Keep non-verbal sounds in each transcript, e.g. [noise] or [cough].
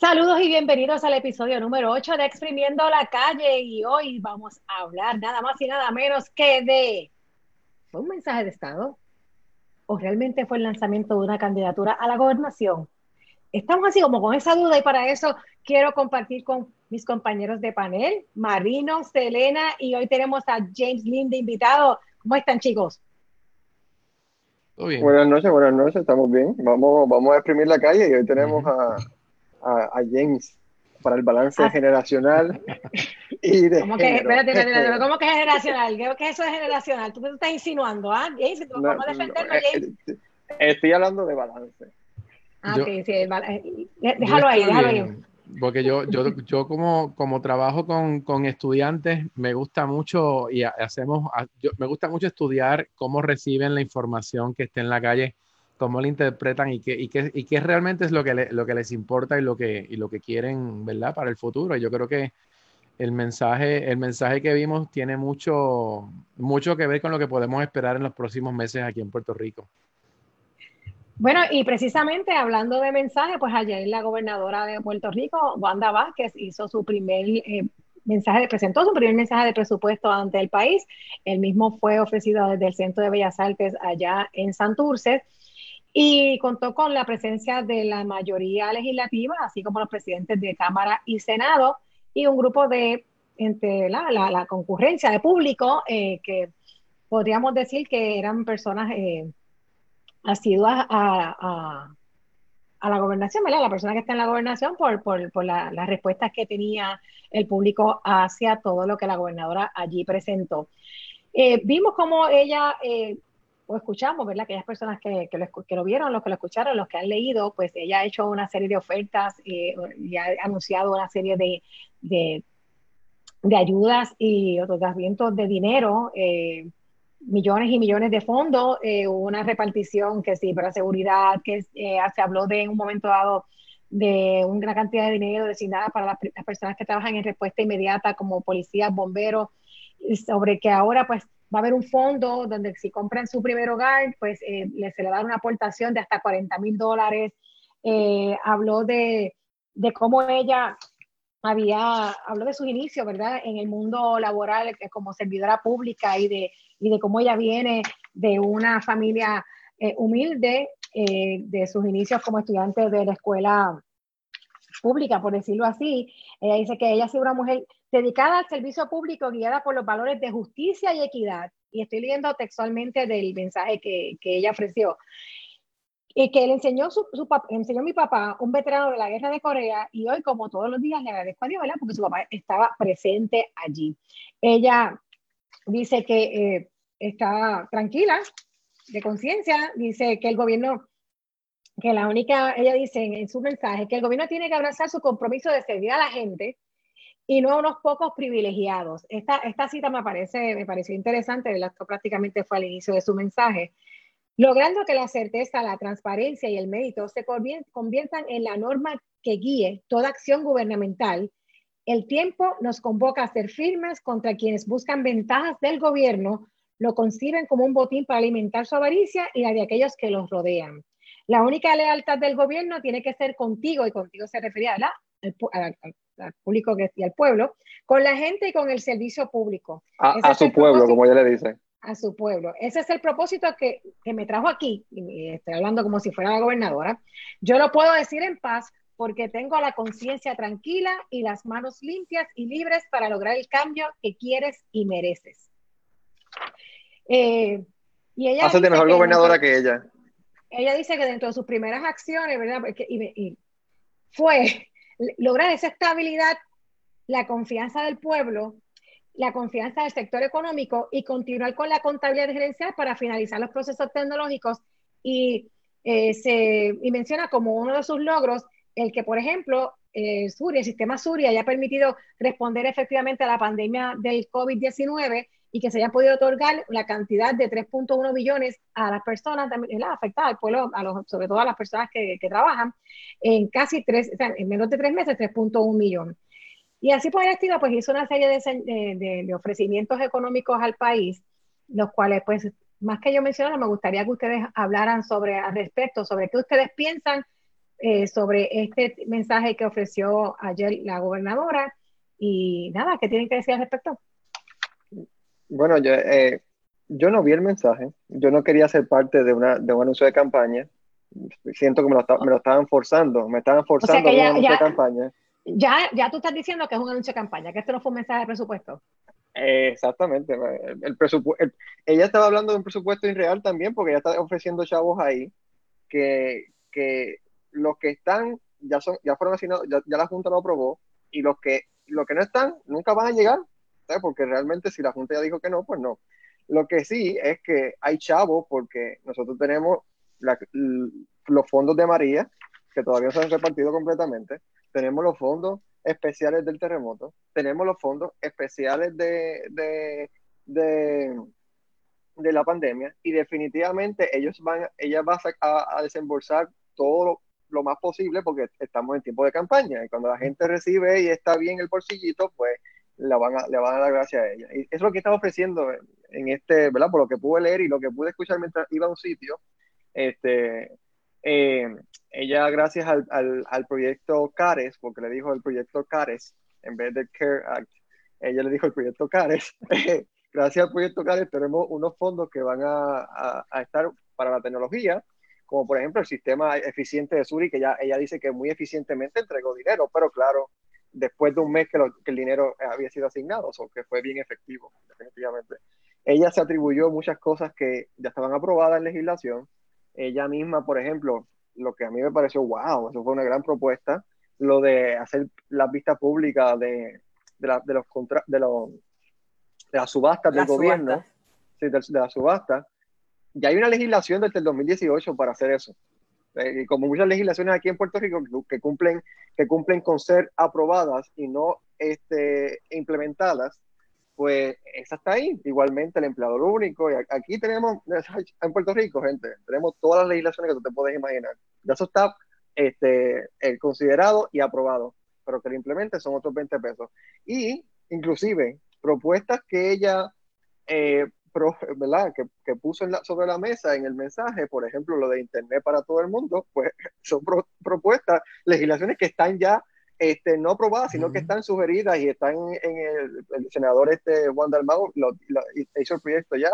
Saludos y bienvenidos al episodio número 8 de Exprimiendo la Calle y hoy vamos a hablar nada más y nada menos que de... ¿Fue un mensaje de Estado? ¿O realmente fue el lanzamiento de una candidatura a la gobernación? Estamos así como con esa duda y para eso quiero compartir con mis compañeros de panel, Marino, Selena y hoy tenemos a James Lynn de invitado. ¿Cómo están chicos? bien. Buenas noches, buenas noches, estamos bien. Vamos, vamos a exprimir la calle y hoy tenemos a a, James para el balance ah. generacional [laughs] y de ¿Cómo que, espérate, espérate, ¿cómo que generacional? ¿Qué, es eso de generacional? Tú me estás insinuando, ¿ah? James, ¿tú no, defenderlo, eh, James? Eh, estoy hablando de balance. Ah, ok, sí, eh, déjalo ahí, déjalo ahí. Porque yo, yo, yo como, como trabajo con, con estudiantes, me gusta mucho y hacemos, me gusta mucho estudiar cómo reciben la información que esté en la calle cómo la interpretan y qué, y qué, y qué realmente es lo que, lo que les importa y lo que, y lo que quieren, ¿verdad? Para el futuro. Yo creo que el mensaje, el mensaje que vimos tiene mucho, mucho que ver con lo que podemos esperar en los próximos meses aquí en Puerto Rico. Bueno, y precisamente hablando de mensaje, pues ayer la gobernadora de Puerto Rico, Wanda Vázquez, hizo su primer eh, mensaje, presentó su primer mensaje de presupuesto ante el país. El mismo fue ofrecido desde el Centro de Bellas Artes allá en Santurce y contó con la presencia de la mayoría legislativa, así como los presidentes de Cámara y Senado, y un grupo de, entre la, la, concurrencia de público, eh, que podríamos decir que eran personas eh, asiduas a, a, la gobernación, ¿verdad? La persona que está en la gobernación por, por, por las respuestas que tenía el público hacia todo lo que la gobernadora allí presentó. Eh, vimos cómo ella escuchamos, ¿verdad? Aquellas personas que, que, lo, que, vieron, los que lo escucharon, los que han leído, pues ella ha hecho una serie de ofertas eh, y ha anunciado una serie de, de, ayudas y otorgamientos de dinero, eh, millones y millones de fondos, eh, una repartición que sí, para seguridad, que se habló de en un momento dado de una cantidad de dinero destinada para las, las personas que trabajan en respuesta inmediata como policías, bomberos, sobre que ahora pues va a haber un fondo donde si compran su primer hogar, pues eh, se le da una aportación de hasta 40 mil dólares. Eh, habló de, de, cómo ella había, habló de sus inicios, ¿verdad? En el mundo laboral eh, como servidora pública y de, y de cómo ella viene de una familia humilde, de sus inicios como estudiante de la escuela pública, por decirlo así. Ella dice que ella ha sido una mujer dedicada al servicio público, guiada por los valores de justicia y equidad. Y estoy leyendo textualmente del mensaje que, que ella ofreció. Y que le enseñó, su, su enseñó mi papá, un veterano de la guerra de Corea, y hoy, como todos los días, le agradezco a Dios, ¿verdad? Porque su papá estaba presente allí. Ella dice que eh, está tranquila, de conciencia, dice que el gobierno, que la única, ella dice en, en su mensaje, que el gobierno tiene que abrazar su compromiso de servir a la gente, y no a unos pocos privilegiados. Esta, esta cita me, parece, me pareció interesante, esto prácticamente fue al inicio de su mensaje, logrando que la certeza, la transparencia y el mérito se conviertan en la norma que guíe toda acción gubernamental. El tiempo nos convoca a ser firmes contra quienes buscan ventajas del gobierno, lo conciben como un botín para alimentar su avaricia y la de aquellos que los rodean. La única lealtad del gobierno tiene que ser contigo, y contigo se refería a al público y al pueblo, con la gente y con el servicio público. A, su pueblo, como ella le dice. A su pueblo. Ese es el propósito que, que me trajo aquí, y estoy hablando como si fuera la gobernadora. Yo lo puedo decir en paz porque tengo la conciencia tranquila y las manos limpias y libres para lograr el cambio que quieres y mereces. Eh, y ella mejor gobernadora que ella. Ella dice que dentro de sus primeras acciones, ¿verdad? y fue lograr esa estabilidad, la confianza del pueblo, la confianza del sector económico y continuar con la contabilidad gerencial para finalizar los procesos tecnológicos. Y, eh, se, y menciona como uno de sus logros el que, por ejemplo, eh, el sistema Suria haya permitido responder efectivamente a la pandemia del COVID-19 y que se haya podido otorgar la cantidad de 3.1 billones a las personas afectadas, al pueblo, a los, sobre todo a las personas que, que trabajan, en casi tres, o sea, en menos de tres meses, 3.1 millones. Y así por el estilo, pues hizo una serie de, de, de, ofrecimientos económicos al país, los cuales, pues, más que yo mencionara, me gustaría que ustedes hablaran sobre, al respecto, sobre qué ustedes piensan eh, sobre este mensaje que ofreció ayer la gobernadora y nada, ¿qué tienen que decir al respecto? Bueno, yo, eh, yo no vi el mensaje, yo no quería ser parte de, una, de un anuncio de campaña, siento que me lo, me lo estaban forzando, me estaban forzando a un anuncio de campaña. Ya, ya tú estás diciendo que es un anuncio de campaña, que esto no fue un mensaje de presupuesto. exactamente, el, presupuesto, ella estaba hablando de un presupuesto irreal también, porque ella está ofreciendo chavos ahí que, que los que están ya son ya fueron asignados, ya, la Junta lo aprobó, y los que, los que no están nunca van a llegar, porque realmente si la Junta ya dijo que no, pues no. Lo que sí es que hay chavos porque nosotros tenemos los fondos de María, que todavía no se han repartido completamente, tenemos los fondos especiales del terremoto, tenemos los fondos especiales de, de, de, la pandemia y definitivamente ellos van, ella va a, a desembolsar todo lo, más posible porque estamos en tiempo de campaña y cuando la gente recibe y está bien el bolsillito, pues le van a, le van a dar gracias a ella. Y es lo que está ofreciendo en este, ¿verdad? Por lo que pude leer y lo que pude escuchar mientras iba a un sitio, este, eh, ella gracias al, al, al, proyecto CARES, porque le dijo el proyecto CARES en vez del CARE Act, ella le dijo el proyecto CARES, [laughs] gracias al proyecto CARES tenemos unos fondos que van a, a, estar para la tecnología, como por ejemplo el sistema eficiente de Suri, que ya ella dice que muy eficientemente entregó dinero, pero claro, después de un mes que, que el dinero había sido asignado, o que fue bien efectivo, definitivamente. Ella se atribuyó muchas cosas que ya estaban aprobadas en legislación. Ella misma, por ejemplo, lo que a mí me pareció, wow, eso fue una gran propuesta, lo de hacer las vistas públicas de, de, la, de los contra, de, los, de las subastas del gobierno, Sí, de, de las subastas. Ya hay una legislación desde el 2018 para hacer eso. Eh, como muchas legislaciones aquí en Puerto Rico que, cumplen, que cumplen con ser aprobadas y no este, implementadas, pues esa está ahí. Igualmente el empleador único. Y aquí tenemos, [laughs] en Puerto Rico, gente, tenemos todas las legislaciones que tú te puedes imaginar. Ya eso está este, eh, considerado y aprobado, pero que lo implemente son otros 20 pesos. Y inclusive propuestas que ella eh, ¿verdad? Que, que puso sobre la mesa en el mensaje, por ejemplo, lo de Internet para todo el mundo, [laughs] pues son propuestas, legislaciones que están ya este, no aprobadas, sino que están sugeridas y están en el, el senador este Juan Dalmau lo, hizo el proyecto ya.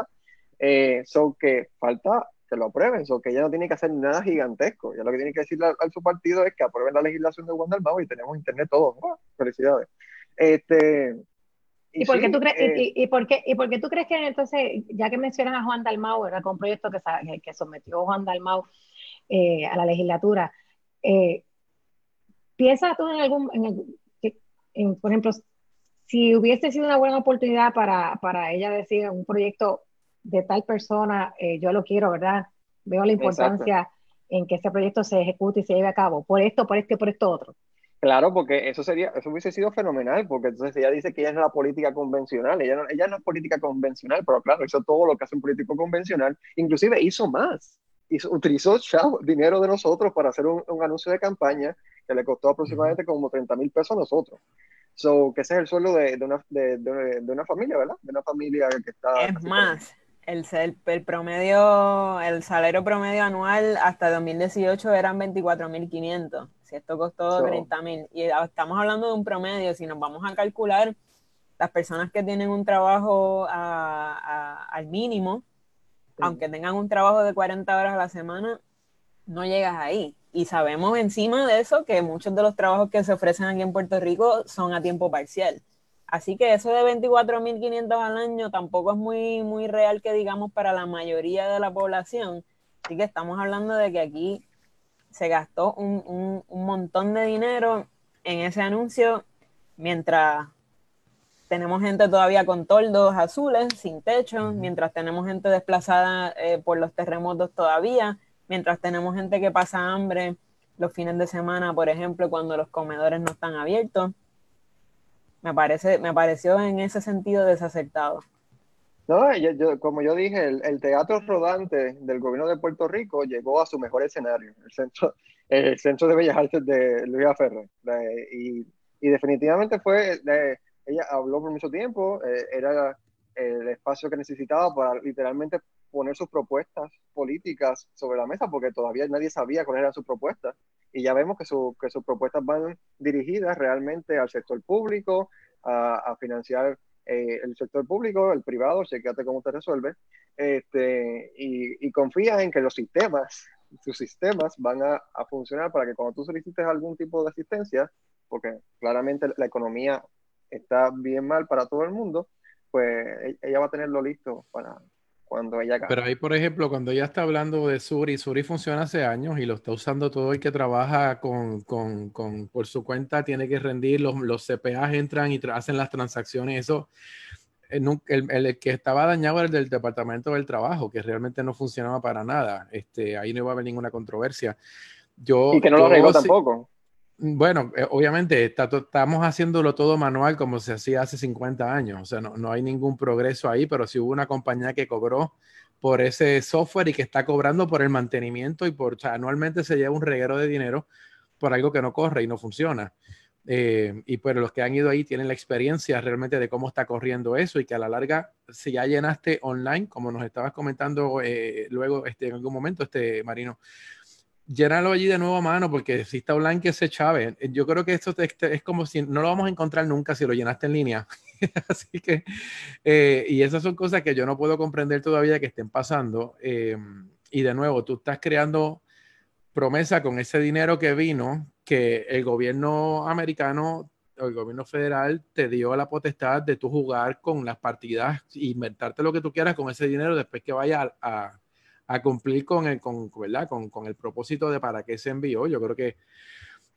Eh, son que falta que lo aprueben, son que ya no tiene que hacer nada gigantesco. Ya lo que tiene que decirle a, su partido es que aprueben la legislación de Juan Dalmau y tenemos internet todos. Felicidades. Este, ¿Y, por qué tú crees, y, y, por qué, ¿Y por qué tú crees que entonces, ya que mencionan a Juan Dalmau, era con un proyecto que, que sometió Juan Dalmau eh, a la legislatura, eh, ¿piensas tú en algún, en, por ejemplo, si hubiese sido una buena oportunidad para, para ella decir un proyecto de tal persona, eh, yo lo quiero, ¿verdad? Veo la importancia en que ese proyecto se ejecute y se lleve a cabo, por esto, por esto y por esto otro. Claro, porque eso sería, eso hubiese sido fenomenal, porque entonces ella dice que ella no es la política convencional, ella no, ella no es política convencional, pero claro, hizo todo lo que hace un político convencional, inclusive hizo más, hizo, utilizó dinero de nosotros para hacer un, anuncio de campaña que le costó aproximadamente como 30 mil pesos a nosotros. So, que ese es el sueldo de, de, una, de, de, una familia, ¿verdad? De una familia que está... Es más, el, el, promedio, el salario promedio anual hasta 2018 eran 24.500 si esto costó 30 mil, y estamos hablando de un promedio, si nos vamos a calcular las personas que tienen un trabajo al mínimo, aunque tengan un trabajo de 40 horas a la semana, no llegas ahí. Y sabemos encima de eso que muchos de los trabajos que se ofrecen aquí en Puerto Rico son a tiempo parcial. Así que eso de 24.500 al año tampoco es muy, muy real que digamos para la mayoría de la población. Así que estamos hablando de que aquí se gastó un, montón de dinero en ese anuncio, mientras tenemos gente todavía con toldos azules, sin techo, mientras tenemos gente desplazada eh, por los terremotos todavía, mientras tenemos gente que pasa hambre los fines de semana, por ejemplo, cuando los comedores no están abiertos. Me, parece, me pareció en ese sentido desacertado. No, yo, como yo dije, el, teatro rodante del gobierno de Puerto Rico llegó a su mejor escenario, el centro, [laughs] el centro de Bellas Artes de Luis Ferrer. y, y, definitivamente fue, ella habló por mucho tiempo, eh, era el espacio que necesitaba para literalmente poner sus propuestas políticas sobre la mesa, porque todavía nadie sabía cuáles eran sus propuestas. Y ya vemos que, que sus propuestas van dirigidas realmente al sector público, a, financiar eh, el sector público, el privado, chequeate cómo te resuelve, este, y, y confía en que los sistemas, sus sistemas van a, a, funcionar para que cuando tú solicites algún tipo de asistencia, porque claramente la economía está bien mal para todo el mundo, pues e, ella va a tenerlo listo para, cuando ella Pero ahí, por ejemplo, cuando ella está hablando de Suri, Suri funciona hace años y lo está usando todo el que trabaja con, con, con por su cuenta, tiene que rendir, los, los CPAs entran y hacen las transacciones, eso, eh, el, el, que estaba dañado era el del Departamento del Trabajo, que realmente no funcionaba para nada, este, ahí no iba a haber ninguna controversia. Yo, y que no lo arregló tampoco. Bueno, eh, obviamente estamos haciéndolo todo manual como se hacía hace 50 años, o sea, no, no, hay ningún progreso ahí, pero si hubo una compañía que cobró por ese software y que está cobrando por el mantenimiento y por, o sea, anualmente se lleva un reguero de dinero por algo que no corre y no funciona. Eh, y pues los que han ido ahí tienen la experiencia realmente de cómo está corriendo eso y que a la larga, si ya llenaste online, como nos estabas comentando eh, luego este, en algún momento, este Marino, llénalo allí de nuevo a mano, porque si está online se chave. Yo creo que esto es como si no lo vamos a encontrar nunca si lo llenaste en línea. [laughs] Así que, eh, y esas son cosas que yo no puedo comprender todavía que estén pasando. Eh, y de nuevo, tú estás creando promesa con ese dinero que vino, que el gobierno americano el gobierno federal te dio la potestad de tú jugar con las partidas inventarte lo que tú quieras con ese dinero después que vaya a a cumplir con el, con, ¿verdad? Con, con, el propósito de para qué se envió. Yo creo que,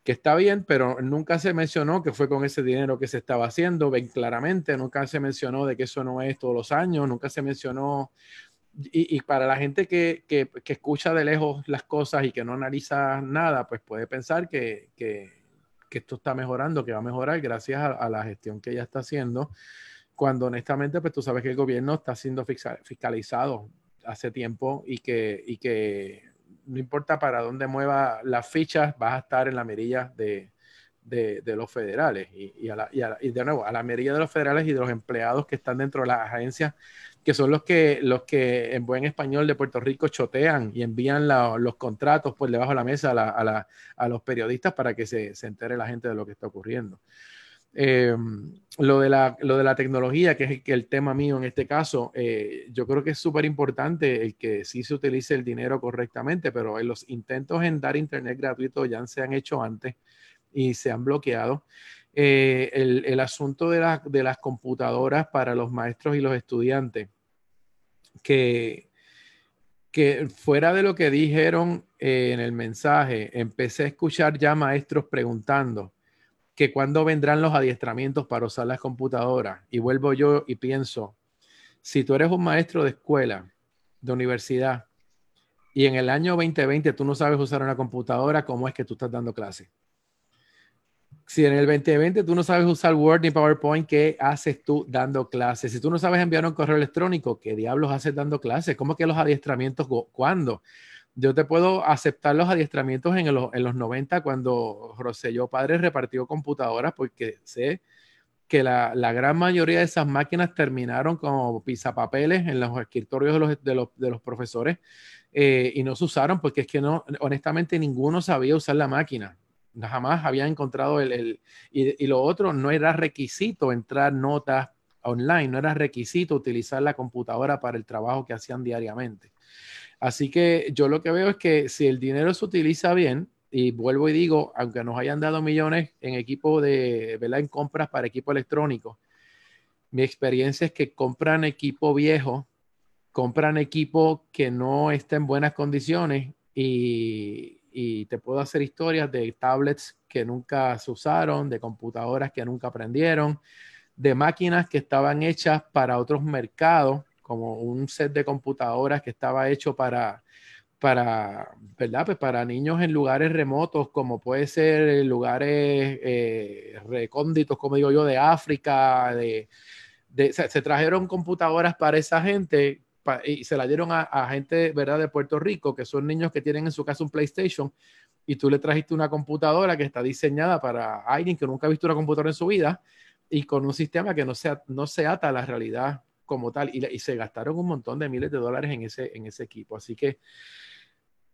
que está bien, pero nunca se mencionó que fue con ese dinero que se estaba haciendo, ven claramente, nunca se mencionó de que eso no es todos los años, nunca se mencionó, y, y para la gente que, que, que, escucha de lejos las cosas y que no analiza nada, pues puede pensar que, que esto está mejorando, que va a mejorar gracias a, a, la gestión que ella está haciendo, cuando honestamente, pues tú sabes que el gobierno está siendo fiscalizado hace tiempo y que, y que no importa para dónde mueva las fichas, vas a estar en la mirilla de, de, los federales. Y, y, a la, y, a, y, de nuevo, a la mirilla de los federales y de los empleados que están dentro de las agencias, que son los que, los que en buen español de Puerto Rico chotean y envían la, los contratos por debajo de la mesa a, la, a, la, a los periodistas para que se, se entere la gente de lo que está ocurriendo. Eh, lo, de la, lo de la tecnología, que es el, tema mío en este caso, eh, yo creo que es súper importante el que sí se utilice el dinero correctamente, pero en los intentos en dar internet gratuito ya se han hecho antes y se han bloqueado. Eh, el, el, asunto de, de, las computadoras para los maestros y los estudiantes, que, que fuera de lo que dijeron eh, en el mensaje, empecé a escuchar ya maestros preguntando que cuando vendrán los adiestramientos para usar las computadoras. Y vuelvo yo y pienso, si tú eres un maestro de escuela, de universidad, y en el año 2020 tú no sabes usar una computadora, ¿cómo es que tú estás dando clase? Si en el 2020 tú no sabes usar Word ni PowerPoint, ¿qué haces tú dando clases? Si tú no sabes enviar un correo electrónico, ¿qué diablos haces dando clases? ¿Cómo que los adiestramientos? ¿Cuándo? Yo te puedo aceptar los adiestramientos en, en los 90 cuando Rosselló Padre repartió computadoras porque sé que la, la, gran mayoría de esas máquinas terminaron como pisapapeles en los escritorios de los, de los, de los profesores eh, y no se usaron porque es que no, honestamente ninguno sabía usar la máquina. Jamás había encontrado el... el y, y lo otro, no era requisito entrar notas online, no era requisito utilizar la computadora para el trabajo que hacían diariamente. Así que yo lo que veo es que si el dinero se utiliza bien, y vuelvo y digo, aunque nos hayan dado millones en equipo de, ¿verdad? En compras para equipo electrónico, mi experiencia es que compran equipo viejo, compran equipo que no está en buenas condiciones y, y te puedo hacer historias de tablets que nunca se usaron, de computadoras que nunca aprendieron, de máquinas que estaban hechas para otros mercados como un set de computadoras que estaba hecho para, para, ¿verdad? Pues para niños en lugares remotos, como puede ser lugares eh, recónditos, como digo yo, de África, de, se, trajeron computadoras para esa gente y se la dieron a, a, gente, ¿verdad? De Puerto Rico, que son niños que tienen en su casa un PlayStation y tú le trajiste una computadora que está diseñada para alguien que nunca ha visto una computadora en su vida y con un sistema que no se, no se ata a la realidad como tal y, y, se gastaron un montón de miles de dólares en ese, en ese equipo. Así que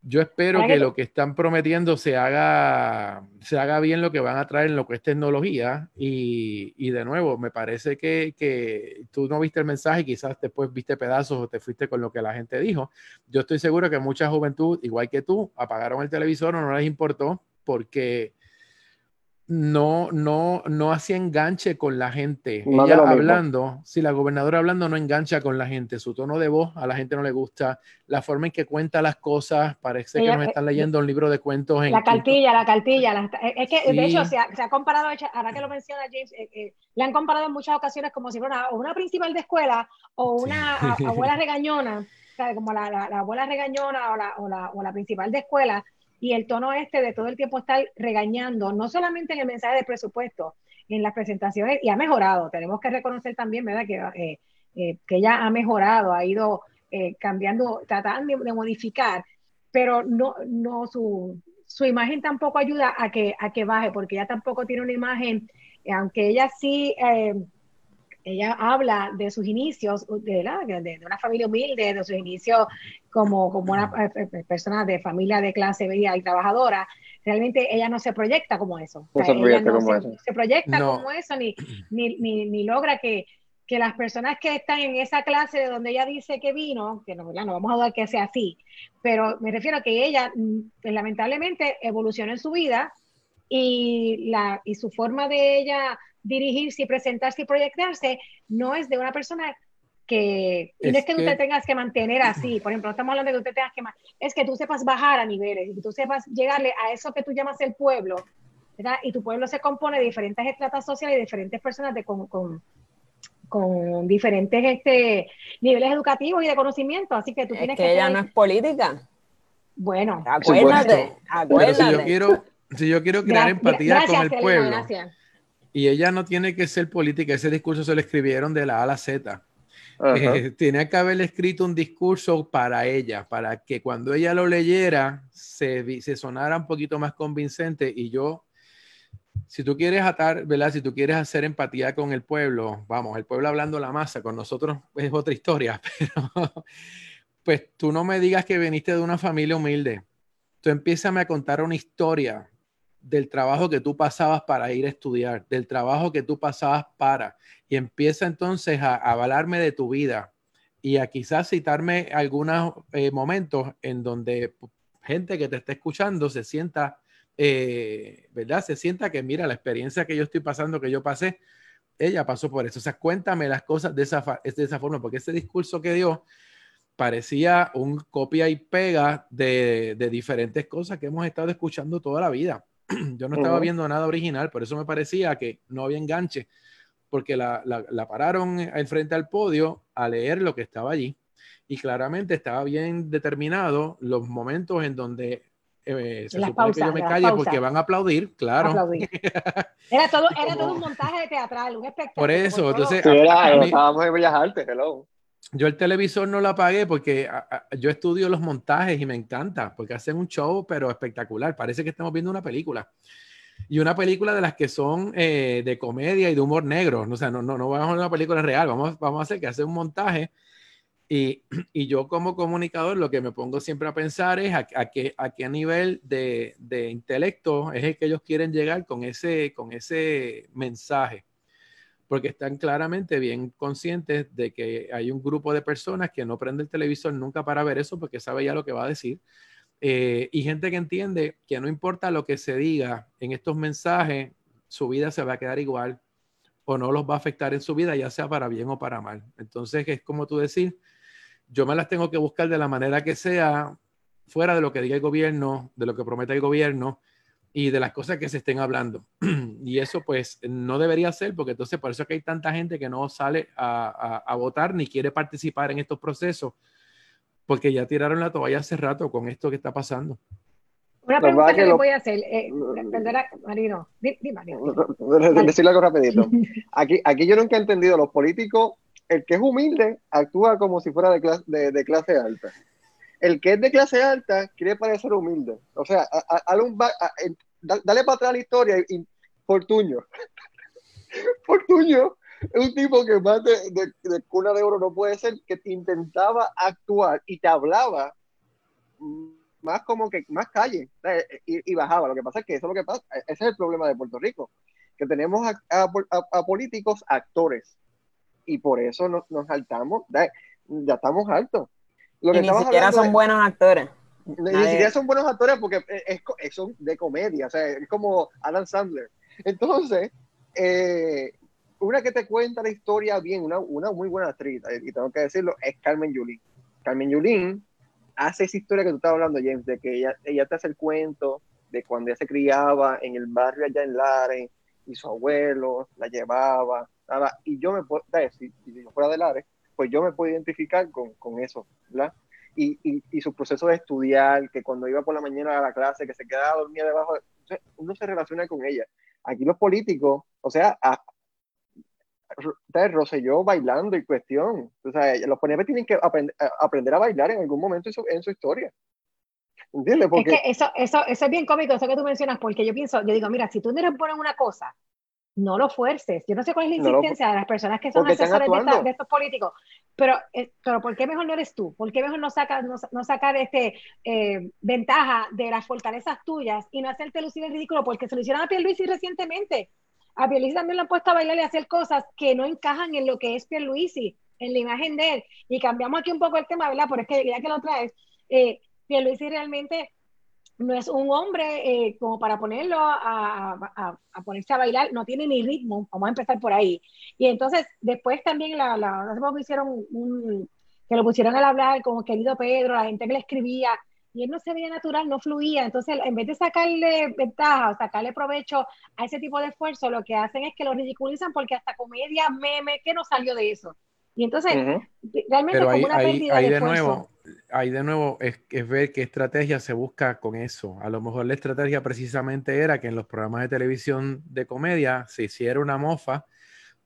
yo espero que lo que están prometiendo se haga, se haga bien lo que van a traer en lo que es tecnología. Y, y de nuevo, me parece que, que, tú no viste el mensaje, quizás después viste pedazos o te fuiste con lo que la gente dijo. Yo estoy seguro que mucha juventud, igual que tú, apagaron el televisor o no les importó porque no, no, no hacía enganche con la gente. Ella hablando, si la gobernadora hablando no engancha con la gente, su tono de voz a la gente no le gusta, la forma en que cuenta las cosas, parece que nos están leyendo un libro de cuentos. En la cartilla, la cartilla. es que, de hecho, se ha, comparado, ahora que lo menciona James, eh, eh, le han comparado en muchas ocasiones como si fuera una, principal de escuela o una [laughs] abuela regañona, como la, abuela regañona o la, o la, o la principal de escuela y el tono este de todo el tiempo estar regañando, no solamente en el mensaje de presupuesto, en las presentaciones, y ha mejorado. Tenemos que reconocer también, ¿verdad?, que, eh, eh, que ella ha mejorado, ha ido eh, cambiando, tratando de, modificar, pero no, no su, su imagen tampoco ayuda a que, a que baje, porque ella tampoco tiene una imagen, aunque ella sí ella habla de sus inicios, de, de, una familia humilde, de sus inicios como, como una eh, eh, persona de familia de clase media y trabajadora. Realmente ella no se proyecta como eso. No se proyecta como se, eso. Se proyecta como eso, ni, ni, ni, logra que, que, las personas que están en esa clase de donde ella dice que vino, que no, no vamos a dar que sea así, pero me refiero a que ella mm, pues, lamentablemente evolucionó en su vida y, la, y su forma de ella dirigirse y presentarse y proyectarse no es de una persona que no es que, tú te tengas que mantener así, por ejemplo, no estamos hablando de que tú te tengas que es que tú sepas bajar a niveles, y que tú sepas llegarle a eso que tú llamas el pueblo, ¿verdad? Y tu pueblo se compone de diferentes estratas sociales y diferentes personas de, con, con, con diferentes este, niveles educativos y de conocimiento, así que tú tienes que... ella no es política. Bueno, acuérdate, acuérdate. si yo quiero, si yo quiero crear empatía con el pueblo, y ella no tiene que ser política, ese discurso se lo escribieron de la A a la Z. Eh, tenía que haberle escrito un discurso para ella, para que cuando ella lo leyera se, se sonara un poquito más convincente. Y yo, si tú quieres atar, ¿verdad? Si tú quieres hacer empatía con el pueblo, vamos, el pueblo hablando la masa, con nosotros es otra historia, [laughs] pero pues tú no me digas que viniste de una familia humilde. Tú empiezas a contar una historia del trabajo que tú pasabas para ir a estudiar, del trabajo que tú pasabas para, y empieza entonces a, avalarme de tu vida y a quizás citarme algunos eh, momentos en donde gente que te está escuchando se sienta, eh, ¿verdad? Se sienta que, mira, la experiencia que yo estoy pasando, que yo pasé, ella pasó por eso. O sea, cuéntame las cosas de esa, de esa forma, porque ese discurso que dio parecía un copia y pega de, de diferentes cosas que hemos estado escuchando toda la vida. [clears throat] Yo no estaba viendo nada original, por eso me parecía que no había enganche, porque la, la, pararon al frente al podio a leer lo que estaba allí y claramente estaba bien determinado los momentos en donde eh, se supone que yo me calle porque van a aplaudir, claro. [laughs] Era todo, era todo un montaje teatral, un espectáculo. Por eso, entonces. estábamos en Bellas Artes, hello yo el televisor no lo apagué porque yo estudio los montajes y me encanta, porque hacen un show, pero espectacular. Parece que estamos viendo una película. Y una película de las que son eh, de comedia y de humor negro. O sea, no, no, no vamos a una película real, vamos, vamos a hacer que hace un montaje. Y, y, yo como comunicador lo que me pongo siempre a pensar es a, a, qué, a qué nivel de, de intelecto es el que ellos quieren llegar con ese, con ese mensaje porque están claramente bien conscientes de que hay un grupo de personas que no prende el televisor nunca para ver eso porque sabe ya lo que va a decir. Eh, y gente que entiende que no importa lo que se diga en estos mensajes, su vida se va a quedar igual o no los va a afectar en su vida, ya sea para bien o para mal. Entonces, es como tú decir, yo me las tengo que buscar de la manera que sea, fuera de lo que diga el gobierno, de lo que promete el gobierno, y de las cosas que se estén hablando. [clears throat] y eso pues no debería ser, porque entonces por eso es que hay tanta gente que no sale a, a, votar ni quiere participar en estos procesos, porque ya tiraron la toalla hace rato con esto que está pasando. Una pregunta que, le voy a hacer, eh, perdona, Marino, di, [laughs] Decirle algo rapidito. [laughs] Aquí, aquí yo nunca he entendido, los políticos, el que es humilde actúa como si fuera de clase, de, de clase alta el que es de clase alta quiere parecer humilde. O sea, dale para atrás la historia y, Fortuño. [laughs] Fortuño un tipo que más de, de, cuna de oro no puede ser, que intentaba actuar y te hablaba más como que más calle y, y, bajaba. Lo que pasa es que eso es lo que pasa, ese es el problema de Puerto Rico, que tenemos a, a, políticos actores y por eso nos, nos saltamos, ya estamos altos. Lo que ni siquiera son buenos actores. Ni, siquiera son buenos actores porque es, son de comedia, o sea, es como Adam Sandler. Entonces, eh, una que te cuenta la historia bien, una, una muy buena actriz, y tengo que decirlo, es Carmen Yulín. Carmen Yulín hace esa historia que tú estabas hablando, James, de que ella, ella te hace el cuento de cuando ella se criaba en el barrio allá en Lares y su abuelo la llevaba, nada, y yo me puedo, si, si yo fuera de Lares, pues yo me puedo identificar con, con eso, ¿verdad? Y, y, y, su proceso de estudiar, que cuando iba por la mañana a la clase, que se quedaba dormida debajo, uno se relaciona con ella. Aquí los políticos, o sea, a, Roselló bailando y cuestión. O sea, los PNP tienen que aprender a bailar en algún momento en su, en su historia. ¿Entiendes? Porque... Es que eso, eso, eso es bien cómico, eso que tú mencionas, porque yo pienso, yo digo, mira, si tú no eres bueno en una cosa, no lo fuerces. Yo no sé cuál es la insistencia de las personas que son asesores de, estos políticos, pero, eh, pero ¿por qué mejor no eres tú? ¿Por qué mejor no sacas no, no sacar este, eh, ventaja de las fortalezas tuyas y no hacerte lucir el ridículo? Porque se lo hicieron a Pierluisi recientemente. A Pierluisi también lo han puesto a bailar y a hacer cosas que no encajan en lo que es Pierluisi, en la imagen de él. Y cambiamos aquí un poco el tema, ¿verdad? Pero es que ya que lo traes, eh, Pierluisi realmente no es un hombre eh, como para ponerlo a, a, ponerse a bailar, no tiene ni ritmo, vamos a empezar por ahí. Y entonces después también la, la, que hicieron un, que lo pusieron al hablar como querido Pedro, la gente que le escribía, y él no se veía natural, no fluía. Entonces, en vez de sacarle ventaja o sacarle provecho a ese tipo de esfuerzo, lo que hacen es que lo ridiculizan porque hasta comedia, meme, que no salió de eso. Y entonces, realmente como una pérdida de, nuevo ahí de nuevo es, es, ver qué estrategia se busca con eso. A lo mejor la estrategia precisamente era que en los programas de televisión de comedia se hiciera una mofa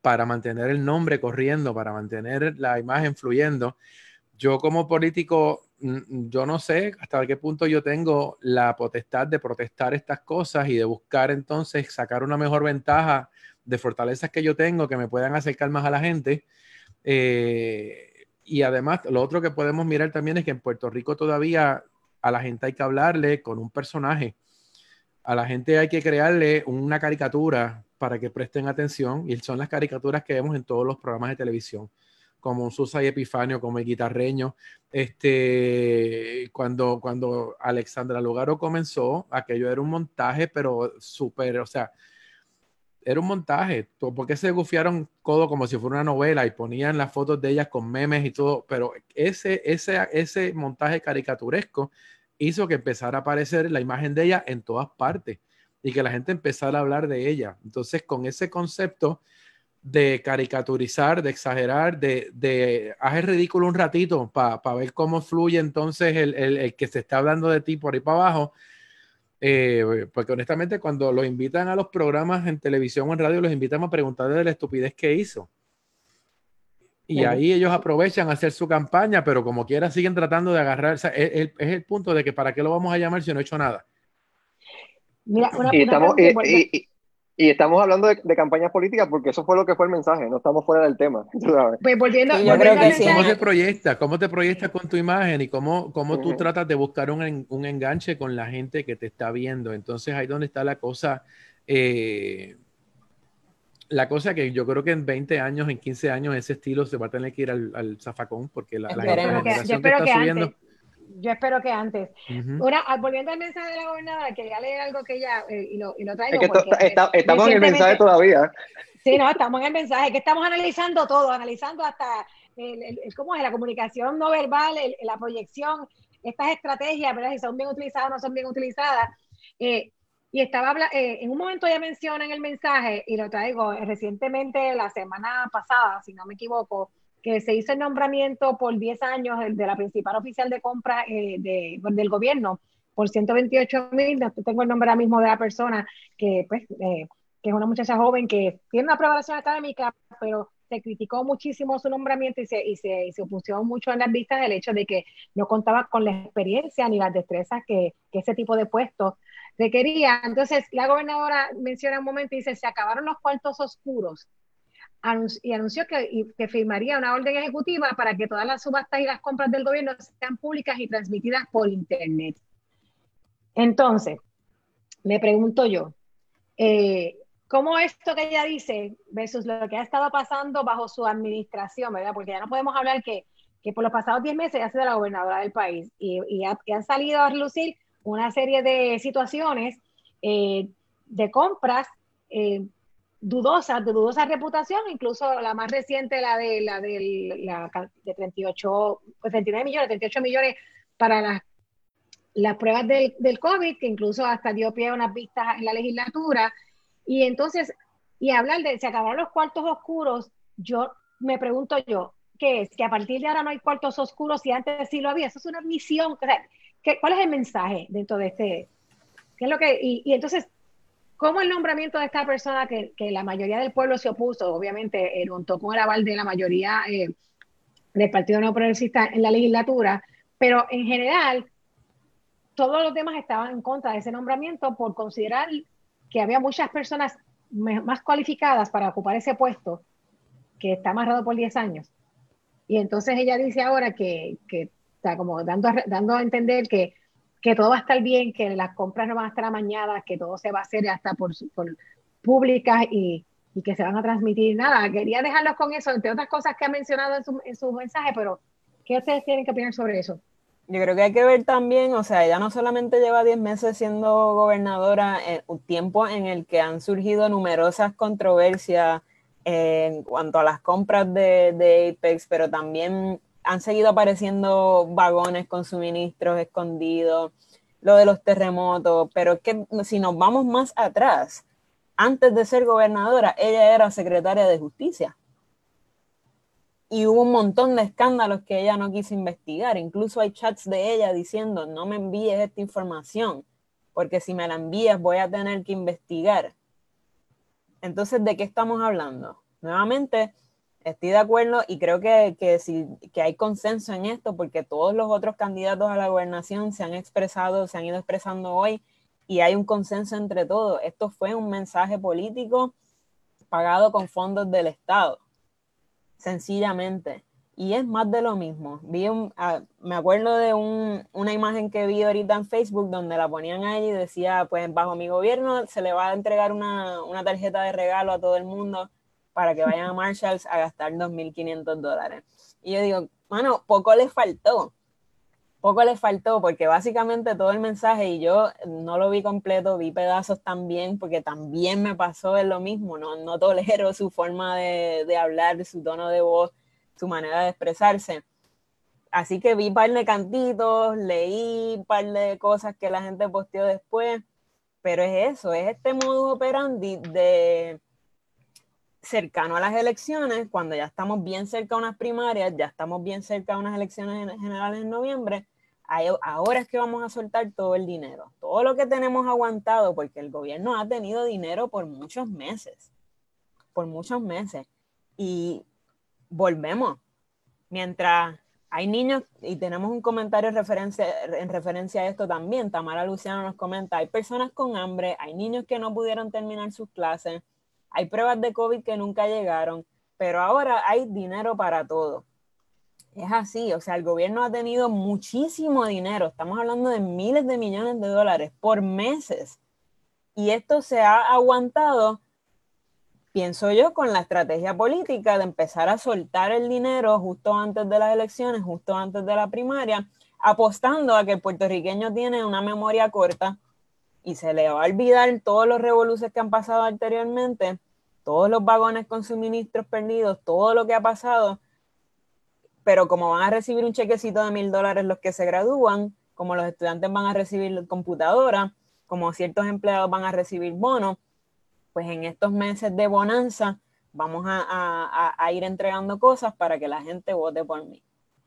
para mantener el nombre corriendo, para mantener la imagen fluyendo. Yo como político, yo no sé hasta qué punto yo tengo la potestad de protestar estas cosas y de buscar entonces sacar una mejor ventaja de fortalezas que yo tengo que me puedan acercar más a la gente. Eh, y además, lo otro que podemos mirar también es que en Puerto Rico todavía a la gente hay que hablarle con un personaje. A la gente hay que crearle una caricatura para que presten atención y son las caricaturas que vemos en todos los programas de televisión, como Susa y Epifanio, como el guitarreño. Este, cuando, cuando Alexandra Lugaro comenzó, aquello era un montaje, pero súper, o sea, era un montaje. ¿Por qué se gufiaron codo como si fuera una novela y ponían las fotos de ellas con memes y todo? Pero ese, ese, ese montaje caricaturesco hizo que empezara a aparecer la imagen de ella en todas partes y que la gente empezara a hablar de ella. Entonces, con ese concepto de caricaturizar, de exagerar, de, de hacer ridículo un ratito para ver cómo fluye entonces el, el, el que se está hablando de ti por ahí para abajo, eh, porque honestamente cuando los invitan a los programas en televisión o en radio, los invitan a preguntarle de la estupidez que hizo. Y ahí ellos aprovechan a hacer su campaña, pero como quiera siguen tratando de agarrar. es, el, punto de que para qué lo vamos a llamar si no he hecho nada. Mira, y, estamos, y estamos hablando de, campañas políticas porque eso fue lo que fue el mensaje, no estamos fuera del tema. [laughs] Pues volviendo, yo creo que ¿Cómo te proyectas? ¿Cómo te proyectas con tu imagen y cómo, cómo tú tratas de buscar un, un, enganche con la gente que te está viendo? Entonces ahí donde está la cosa, eh, la cosa que yo creo que en 20 años, en 15 años, ese estilo se va a tener que ir al, al zafacón porque la, la generación que, está subiendo yo espero que antes. Ahora, volviendo al mensaje de la gobernadora, quería leer algo que ella, eh, y, lo, y, lo, traigo. estamos en el mensaje todavía. Sí, no, estamos en el mensaje, que estamos analizando todo, analizando hasta el, cómo es la comunicación no verbal, la proyección, estas estrategias, ¿verdad? Si son bien utilizadas o no son bien utilizadas. Eh, y estaba eh, en un momento ya menciona en el mensaje, y lo traigo recientemente, la semana pasada, si no me equivoco, que se hizo el nombramiento por 10 años de la principal oficial de compra eh, de, del gobierno por 128 mil, tengo el nombre ahora mismo de la persona, que pues eh, que es una muchacha joven que tiene una preparación académica, pero se criticó muchísimo su nombramiento y se, y se, se opuso mucho en las vistas del hecho de que no contaba con la experiencia ni las destrezas que, que ese tipo de puestos requería. Entonces, la gobernadora menciona un momento y dice, se acabaron los cuartos oscuros y anunció que, que, firmaría una orden ejecutiva para que todas las subastas y las compras del gobierno sean públicas y transmitidas por Internet. Entonces, me pregunto yo, eh, ¿cómo esto que ella dice versus lo que ha estado pasando bajo su administración, ¿verdad? Porque ya no podemos hablar que, que por los pasados 10 meses ha sido la gobernadora del país y, y, han salido a relucir una serie de situaciones eh, de compras eh, dudosas, dudosa reputación, incluso la más reciente, la de la de, la, de 38, 39 millones, 38 millones para las, las pruebas del, del COVID, que incluso hasta dio pie a unas vistas en la legislatura. Y entonces, y hablar de, se acabaron los cuartos oscuros, yo me pregunto yo, ¿qué es? Que a partir de ahora no hay cuartos oscuros y antes sí lo había. Eso es una admisión. ¿Cuál es el mensaje dentro de este? ¿Qué es lo que, y entonces, ¿Cómo el nombramiento de esta persona que, la mayoría del pueblo se opuso, obviamente, eh, contó con el aval de la mayoría eh, del Partido No Progresista en la legislatura, pero en general todos los demás estaban en contra de ese nombramiento por considerar que había muchas personas más cualificadas para ocupar ese puesto que está amarrado por 10 años. Y entonces ella dice ahora que, que está como dando, dando a entender que que todo va a estar bien, que las compras no van a estar amañadas, que todo se va a hacer hasta por, por públicas y, y, que se van a transmitir. Nada, quería dejarlos con eso, entre otras cosas que ha mencionado en su, en su mensaje, pero ¿qué ustedes tienen que opinar sobre eso? Yo creo que hay que ver también, o sea, ella no solamente lleva 10 meses siendo gobernadora, en un tiempo en el que han surgido numerosas controversias en cuanto a las compras de Apex, pero también han seguido apareciendo vagones con suministros escondidos, lo de los terremotos, pero es que si nos vamos más atrás, antes de ser gobernadora, ella era secretaria de justicia. Y hubo un montón de escándalos que ella no quiso investigar. Incluso hay chats de ella diciendo, no me envíes esta información, porque si me la envías voy a tener que investigar. Entonces, ¿de qué estamos hablando? Nuevamente, Estoy de acuerdo y creo que, que, sí, que hay consenso en esto porque todos los otros candidatos a la gobernación se han expresado, se han ido expresando hoy y hay un consenso entre todos. Esto fue un mensaje político pagado con fondos del Estado, sencillamente. Y es más de lo mismo. Vi un, ah, me acuerdo de un, una imagen que vi ahorita en Facebook donde la ponían ahí y decía, pues bajo mi gobierno se le va a entregar una, una tarjeta de regalo a todo el mundo para que vayan a Marshalls a gastar 2.500 dólares. Y yo digo, bueno, poco le faltó, poco le faltó, porque básicamente todo el mensaje, y yo no lo vi completo, vi pedazos también, porque también me pasó en lo mismo, no, no tolero su forma de, hablar, su tono de voz, su manera de expresarse. Así que vi un par de cantitos, leí un par de cosas que la gente posteó después, pero es eso, es este modus operandi de cercano a las elecciones, cuando ya estamos bien cerca de unas primarias, ya estamos bien cerca de unas elecciones generales en noviembre, ahora es que vamos a soltar todo el dinero, todo lo que tenemos aguantado, porque el gobierno ha tenido dinero por muchos meses, por muchos meses. Y volvemos, mientras hay niños, y tenemos un comentario en referencia, en referencia a esto también, Tamara Luciano nos comenta, hay personas con hambre, hay niños que no pudieron terminar sus clases, hay pruebas de COVID que nunca llegaron, pero ahora hay dinero para todo. Es así, o sea, el gobierno ha tenido muchísimo dinero, estamos hablando de miles de millones de dólares por meses. Y esto se ha aguantado, pienso yo, con la estrategia política de empezar a soltar el dinero justo antes de las elecciones, justo antes de la primaria, apostando a que el puertorriqueño tiene una memoria corta y se le va a olvidar todos los revoluciones que han pasado anteriormente, todos los vagones con suministros perdidos, todo lo que ha pasado, pero como van a recibir un chequecito de mil dólares los que se gradúan, como los estudiantes van a recibir computadora, como ciertos empleados van a recibir bonos, pues en estos meses de bonanza vamos a, ir entregando cosas para que la gente vote por mí.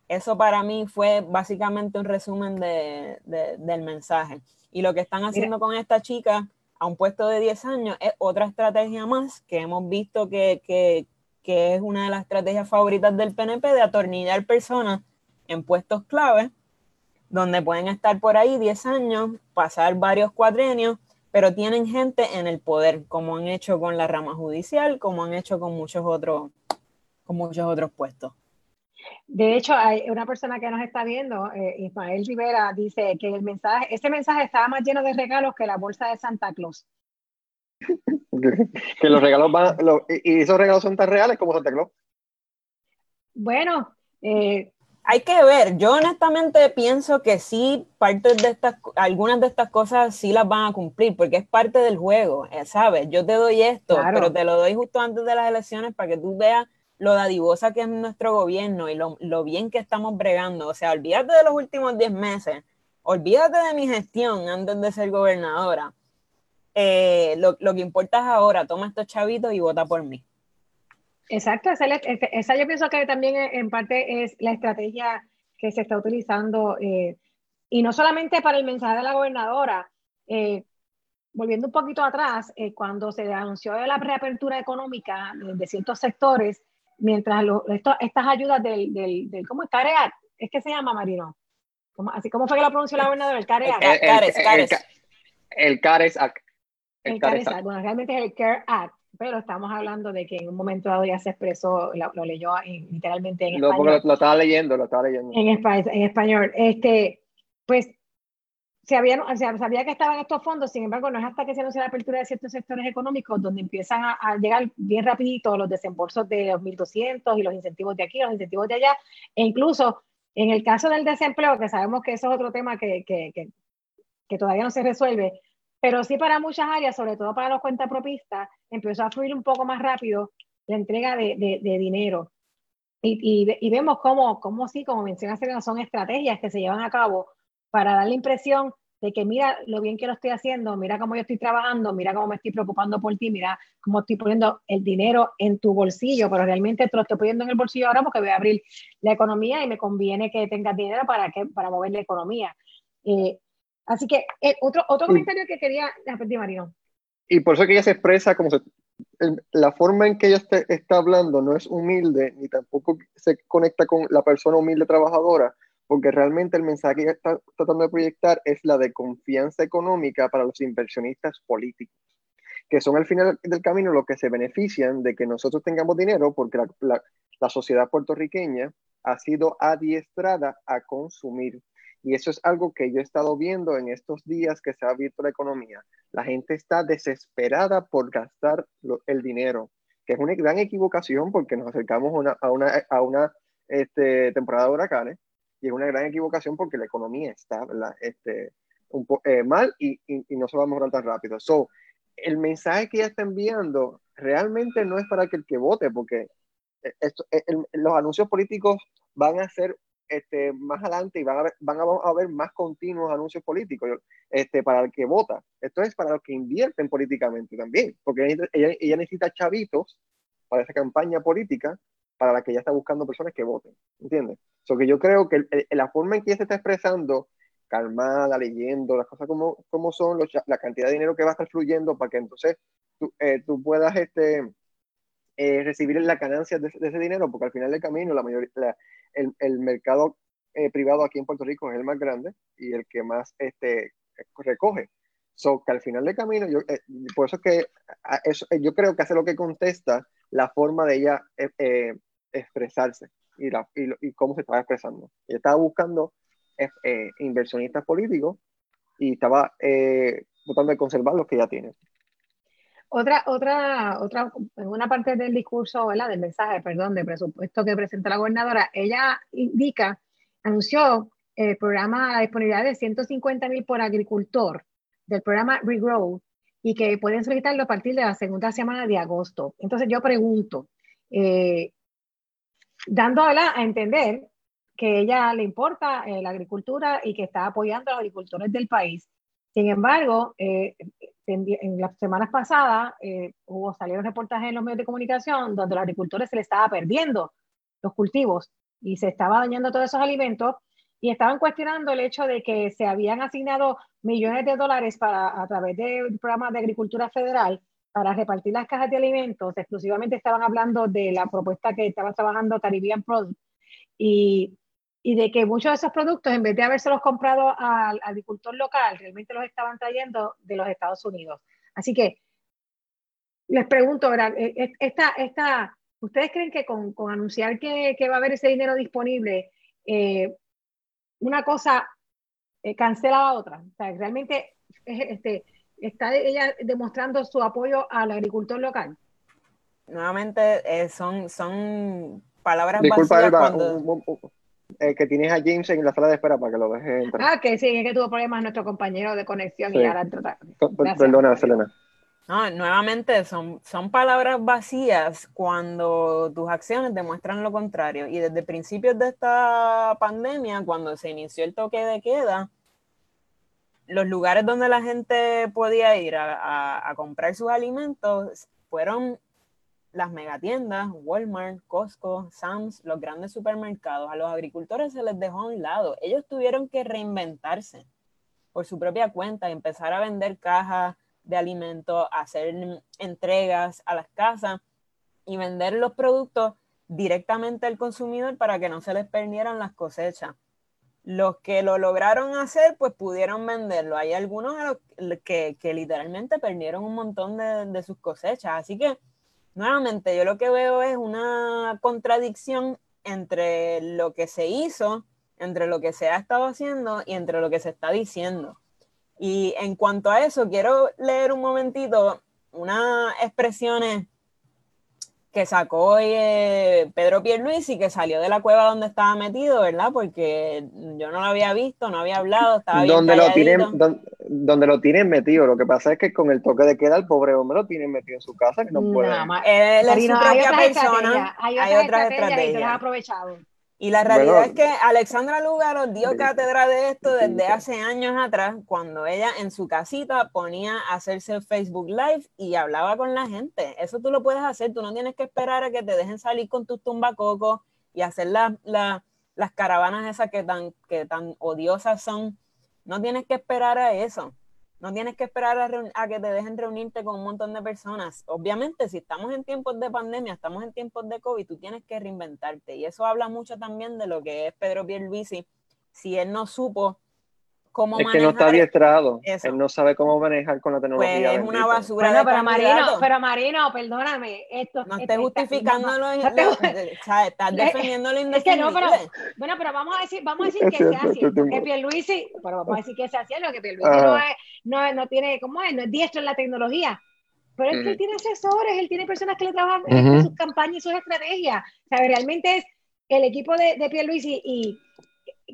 Eso para mí fue básicamente un resumen del mensaje. Y lo que están haciendo con esta chica a un puesto de 10 años es otra estrategia más que hemos visto que, que, que es una de las estrategias favoritas del PNP de atornillar personas en puestos clave, donde pueden estar por ahí 10 años, pasar varios cuatrenios pero tienen gente en el poder, como han hecho con la rama judicial, como han hecho con muchos otros, con muchos otros puestos. De hecho, hay una persona que nos está viendo, eh, Ismael Rivera, dice que el mensaje, ese mensaje estaba más lleno de regalos que la bolsa de Santa Claus. [laughs] que los regalos van, y esos regalos son tan reales como Santa Claus. Bueno, eh, hay que ver. Yo honestamente pienso que sí, parte de estas, algunas de estas cosas sí las van a cumplir, porque es parte del juego, eh, ¿sabes? Yo te doy esto, pero te lo doy justo antes de las elecciones para que tú veas lo dadivosa que es nuestro gobierno y lo, bien que estamos bregando. O sea, olvídate de los últimos 10 meses, olvídate de mi gestión antes de ser gobernadora. Eh, lo, que importa es ahora, toma estos chavitos y vota por mí. Exacto, esa, yo pienso que también en parte es la estrategia que se está utilizando, eh, y no solamente para el mensaje de la gobernadora, eh, volviendo un poquito atrás, cuando se anunció la reapertura económica de ciertos sectores, mientras estas ayudas del, del, del ¿cómo es? CAREAC, es que se llama Marino. así como fue que lo pronunció la gobernadora, el CAREAC. El, CARES, CARES. El CARES Act. El, CARES Act. Bueno, realmente es el CARE Act, pero estamos hablando de que en un momento dado ya se expresó, lo, leyó literalmente en español. Lo, lo, estaba leyendo, lo estaba leyendo. En, en español. Este, pues se había, sabía que estaban estos fondos, sin embargo, no es hasta que se anuncia la apertura de ciertos sectores económicos donde empiezan a, llegar bien rapidito los desembolsos de los 1.200 y los incentivos de aquí, los incentivos de allá, e incluso en el caso del desempleo, que sabemos que eso es otro tema que, que, que, todavía no se resuelve, pero sí para muchas áreas, sobre todo para los cuentapropistas, empezó a fluir un poco más rápido la entrega de, de, dinero. Y, y, vemos cómo, cómo sí, como menciona Serena, son estrategias que se llevan a cabo para dar la impresión de que mira lo bien que lo estoy haciendo, mira cómo yo estoy trabajando, mira cómo me estoy preocupando por ti, mira cómo estoy poniendo el dinero en tu bolsillo, pero realmente te lo estoy poniendo en el bolsillo ahora porque voy a abrir la economía y me conviene que tengas dinero para, que, para mover la economía. Eh, así que eh, otro, otro comentario que quería, repetir, Marino. Y por eso que ella se expresa como se, la forma en que ella está hablando no es humilde ni tampoco se conecta con la persona humilde trabajadora, porque realmente el mensaje que está tratando de proyectar es la de confianza económica para los inversionistas políticos, que son al final del camino los que se benefician de que nosotros tengamos dinero, porque la, la, sociedad puertorriqueña ha sido adiestrada a consumir. Y eso es algo que yo he estado viendo en estos días que se ha abierto la economía. La gente está desesperada por gastar el dinero, que es una gran equivocación porque nos acercamos una, a una, a una este, temporada de huracanes y es una gran equivocación porque la economía está este, un eh, mal y, y, no se va a mejorar tan rápido. So, el mensaje que ella está enviando realmente no es para que el que vote, porque eh, esto, eh, los anuncios políticos van a ser este, más adelante y van a, van a haber más continuos anuncios políticos este, para el que vota. Esto es para los que invierten políticamente también, porque ella, ella necesita chavitos para esa campaña política para la que ella está buscando personas que voten, ¿entiendes? So que yo creo que la forma en que ella se está expresando, calmada, leyendo las cosas como, como son, la cantidad de dinero que va a estar fluyendo para que entonces tú, eh, tú puedas este, eh, recibir las ganancias de, ese dinero, porque al final del camino la mayoría, el, el, mercado eh, privado aquí en Puerto Rico es el más grande y el que más este, recoge. So, que al final del camino, yo, por eso es que eso, yo creo que hace lo que contesta la forma de ella expresarse y, la, y, cómo se estaba expresando. Ella estaba buscando eh, eh, inversionistas políticos y estaba eh, tratando de conservar los que ya tiene. Otra, otra, otra, en una parte del discurso, ¿verdad? del mensaje, perdón, de presupuesto que presenta la gobernadora, ella indica, anunció el programa, la disponibilidad de 150 mil por agricultor del programa Regrow y que pueden solicitarlo a partir de la segunda semana de agosto. Entonces yo pregunto, eh, dando a entender que ella le importa eh, la agricultura y que está apoyando a los agricultores del país. Sin embargo, eh, en, las semanas pasadas eh, hubo salieron reportajes en los medios de comunicación donde a los agricultores se les estaba perdiendo los cultivos y se estaba dañando todos esos alimentos y estaban cuestionando el hecho de que se habían asignado millones de dólares para, a través del programa de agricultura federal para repartir las cajas de alimentos, exclusivamente estaban hablando de la propuesta que estaba trabajando Caribbean Product. Y y de que muchos de esos productos, en vez de habérselos comprado al agricultor local, realmente los estaban trayendo de los Estados Unidos. Así que les pregunto. E, e, esta, esta, ¿ustedes creen que con, con anunciar que, va a haber ese dinero disponible, eh, una cosa eh, cancela la otra? O sea, realmente este, está ella demostrando su apoyo al agricultor local. Nuevamente, eh, son, son palabras Disculpa, eh, que tienes a James en la sala de espera para que lo deje entrar. Ah, que sí, es que tuvo problemas nuestro compañero de conexión y ahora Perdona, Selena. No, nuevamente son, son palabras vacías cuando tus acciones demuestran lo contrario. Y desde principios de esta pandemia, cuando se inició el toque de queda, los lugares donde la gente podía ir a, comprar sus alimentos fueron las megatiendas, Walmart, Costco, Sam's, los grandes supermercados, a los agricultores se les dejó a un lado. Ellos tuvieron que reinventarse por su propia cuenta empezar a vender cajas de alimentos, hacer entregas a las casas y vender los productos directamente al consumidor para que no se les perdieran las cosechas. Los que lo lograron hacer, pues pudieron venderlo. Hay algunos que, que literalmente perdieron un montón de, de sus cosechas. Así que nuevamente yo lo que veo es una contradicción entre lo que se hizo, entre lo que se ha estado haciendo y entre lo que se está diciendo. Y en cuanto a eso, quiero leer un momentito unas expresiones que sacó eh, Pedro Pierluisi, que salió de la cueva donde estaba metido, ¿verdad? Porque yo no lo había visto, no había hablado, estaba bien donde lo tienen donde, lo tienen metido. Lo que pasa es que con el toque de queda, el pobre hombre lo tienen metido en su casa, que no puede. Él es su propia persona. Hay otras, estrategias. aprovechado. Y la realidad es que Alexandra Lugaro dio cátedra de esto desde hace años atrás, cuando ella en su casita ponía a hacerse Facebook Live y hablaba con la gente. Eso tú lo puedes hacer, tú no tienes que esperar a que te dejen salir con tus tumbacocos y hacer las caravanas esas que tan, que tan odiosas son. No tienes que esperar a eso. No tienes que esperar a, que te dejen reunirte con un montón de personas. Obviamente, si estamos en tiempos de pandemia, estamos en tiempos de COVID, tú tienes que reinventarte. Y eso habla mucho también de lo que es Pedro Pierluisi. Si él no supo cómo es que no está adiestrado. Él no sabe cómo manejar con la tecnología. Pues es una basura. pero Marino, pero Marino, perdóname. Esto, no estés justificando lo, estás [laughs] defendiendo lo. Es que no, pero, bueno, pero vamos a decir, vamos a decir que sea así. Que Pierluisi, pero vamos a decir que sea así, lo que Pierluisi no, es, no, no tiene, ¿cómo es? No es diestro en la tecnología. Pero es que él tiene asesores, él tiene personas que le trabajan en sus campañas y sus estrategias. O sea, realmente es el equipo de, de Pierluisi y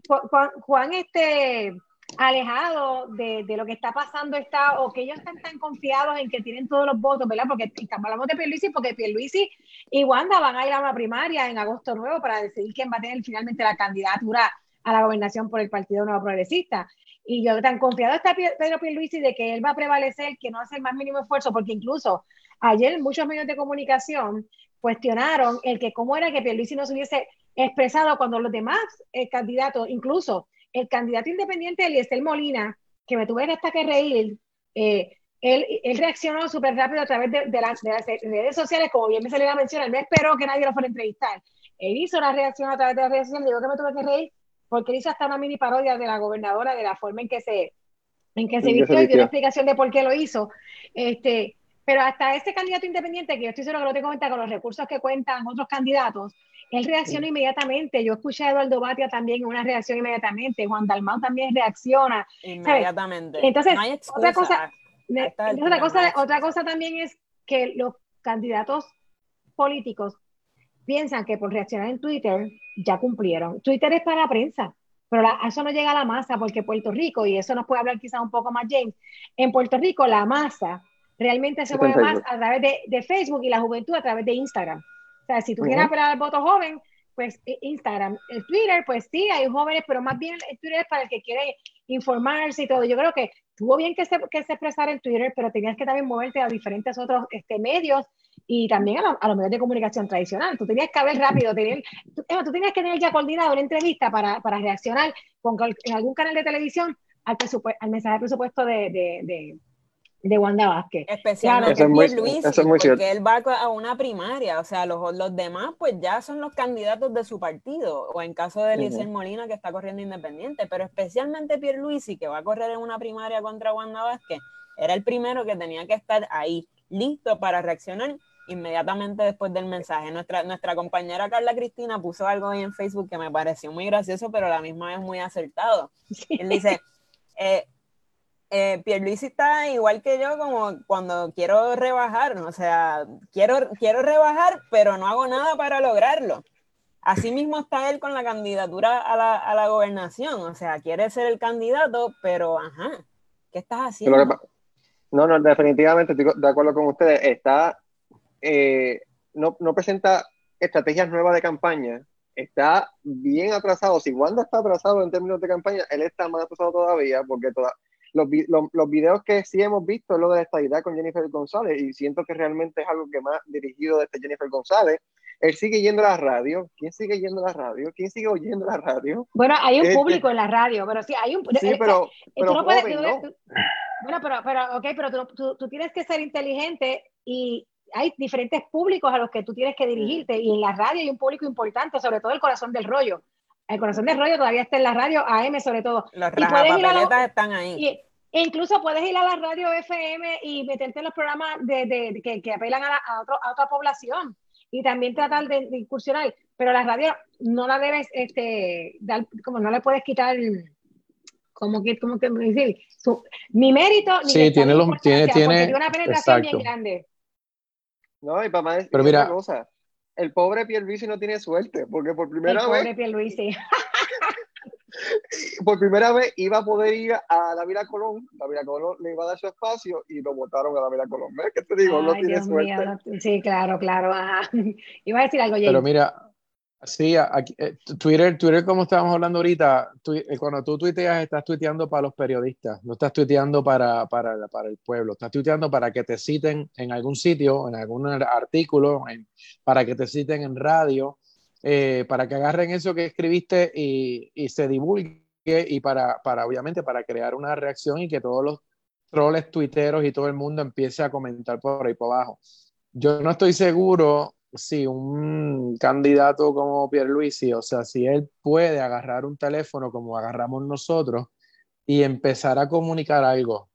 Juan, Juan este alejado de, de, lo que está pasando está, o que ellos están tan confiados en que tienen todos los votos, ¿verdad? Porque hablamos de Pierluisi porque Pierluisi y Wanda van a ir a una primaria en agosto nuevo para decidir quién va a tener finalmente la candidatura a la gobernación por el Partido Nuevo Progresista. Y yo tan confiado está Pedro Pierluisi de que él va a prevalecer, que no hace el más mínimo esfuerzo, porque incluso ayer muchos medios de comunicación cuestionaron el que cómo era que Pierluisi no se hubiese expresado cuando los demás eh, candidatos, incluso el candidato independiente Eliezer Molina, que me tuve hasta que reír, eh, él, él, reaccionó súper rápido a través de, las, redes sociales, como bien me salió a mencionar, no esperó que nadie lo fuera a entrevistar. Él hizo la reacción a través de las redes sociales, digo que me tuve que reír, porque él hizo hasta una mini parodia de la gobernadora, de la forma en que se, en que se vistió, y dio una explicación de por qué lo hizo. Este, pero hasta ese candidato independiente, que yo estoy seguro que lo tengo cuenta con los recursos que cuentan otros candidatos, él reacciona inmediatamente. Yo escuché a Eduardo Batia también en una reacción inmediatamente. Juan Dalmau también reacciona. Inmediatamente. Entonces, otra cosa, otra cosa, otra cosa también es que los candidatos políticos piensan que por reaccionar en Twitter ya cumplieron. Twitter es para la prensa, pero eso no llega a la masa porque Puerto Rico, y eso nos puede hablar quizás un poco más James, en Puerto Rico la masa realmente se mueve más a través de, de Facebook y la juventud a través de Instagram. Sea, si tú quieres apelar al voto joven, pues eh, Instagram, el Twitter, pues sí, hay jóvenes, pero más bien el Twitter es para el que quiere informarse y todo. Yo creo que tuvo bien que se, que se expresara en Twitter, pero tenías que también moverte a diferentes otros este, medios y también a, los medios de comunicación tradicional. Tú tenías que haber rápido, tener, tú, tú, tenías que tener ya coordinado una entrevista para, para reaccionar con, en algún canal de televisión al, al mensaje de presupuesto de, de, de Wanda Vázquez. Especialmente Luis, porque él va a una primaria, o sea, los, los demás pues ya son los candidatos de su partido, o en caso de Eliezer Molina que está corriendo independiente, pero especialmente Pierluisi que va a correr en una primaria contra Wanda Vázquez, era el primero que tenía que estar ahí, listo para reaccionar inmediatamente después del mensaje. Nuestra, nuestra compañera Carla Cristina puso algo ahí en Facebook que me pareció muy gracioso, pero a la misma vez muy acertado. [laughs] Él dice, eh, eh, Pierluisi está igual que yo como cuando quiero rebajar, o sea, quiero, quiero rebajar, pero no hago nada para lograrlo. Así mismo está él con la candidatura a la, a la gobernación, o sea, quiere ser el candidato, pero ajá, ¿qué estás haciendo? No, no, definitivamente estoy de acuerdo con ustedes. Está, eh, no, no presenta estrategias nuevas de campaña, está bien atrasado. Si Wanda está atrasado en términos de campaña, él está más atrasado todavía, porque toda, los, los, videos que sí hemos visto es lo de esta idea con Jennifer González y siento que realmente es algo que más dirigido desde Jennifer González. Él sigue yendo a la radio. ¿Quién sigue yendo a la radio? ¿Quién sigue oyendo la radio? Bueno, hay un este público en la radio, pero sí, hay un Sí, pero, pero no puedes, Bueno, pero, pero, ok, pero tú, tú, tienes que ser inteligente y hay diferentes públicos a los que tú tienes que dirigirte y en la radio hay un público importante, sobre todo el corazón del rollo. El corazón del rollo todavía está en la radio AM sobre todo. Las papeletas están ahí. E incluso puedes ir a la radio FM y meterte en los programas de, que, que, apelan a, a, otro, a, otra población y también tratar de, incursionar. Pero la radio no la debes, este, dar, como no le puedes quitar, como que, como que decir, su, ni mérito, ni sí, tiene, los, tiene, tiene, una penetración bien grande. No, y para más Pero mira, cosa, el pobre Pierluisi no tiene suerte, porque por primera el vez... Pobre Pierluisi. [laughs] por primera vez iba a poder ir a la Vila Colón, la Vila Colón le iba a dar su espacio y lo votaron a la Vila Colón. ¿Ves qué te digo? no tiene suerte. sí, claro, claro. [laughs] Iba a decir algo, Pero mira, sí, aquí, eh, Twitter, Twitter, como estábamos hablando ahorita, eh, cuando tú tuiteas, estás tuiteando para los periodistas, no estás tuiteando para, para, el pueblo, estás tuiteando para que te citen en algún sitio, en algún artículo, para que te citen en radio eh, para que agarren eso que escribiste y, y se divulgue y para, para, obviamente, para crear una reacción y que todos los troles tuiteros y todo el mundo empiece a comentar por ahí por abajo. Yo no estoy seguro si un candidato como Pierluisi, o sea, si él puede agarrar un teléfono como agarramos nosotros y empezar a comunicar algo.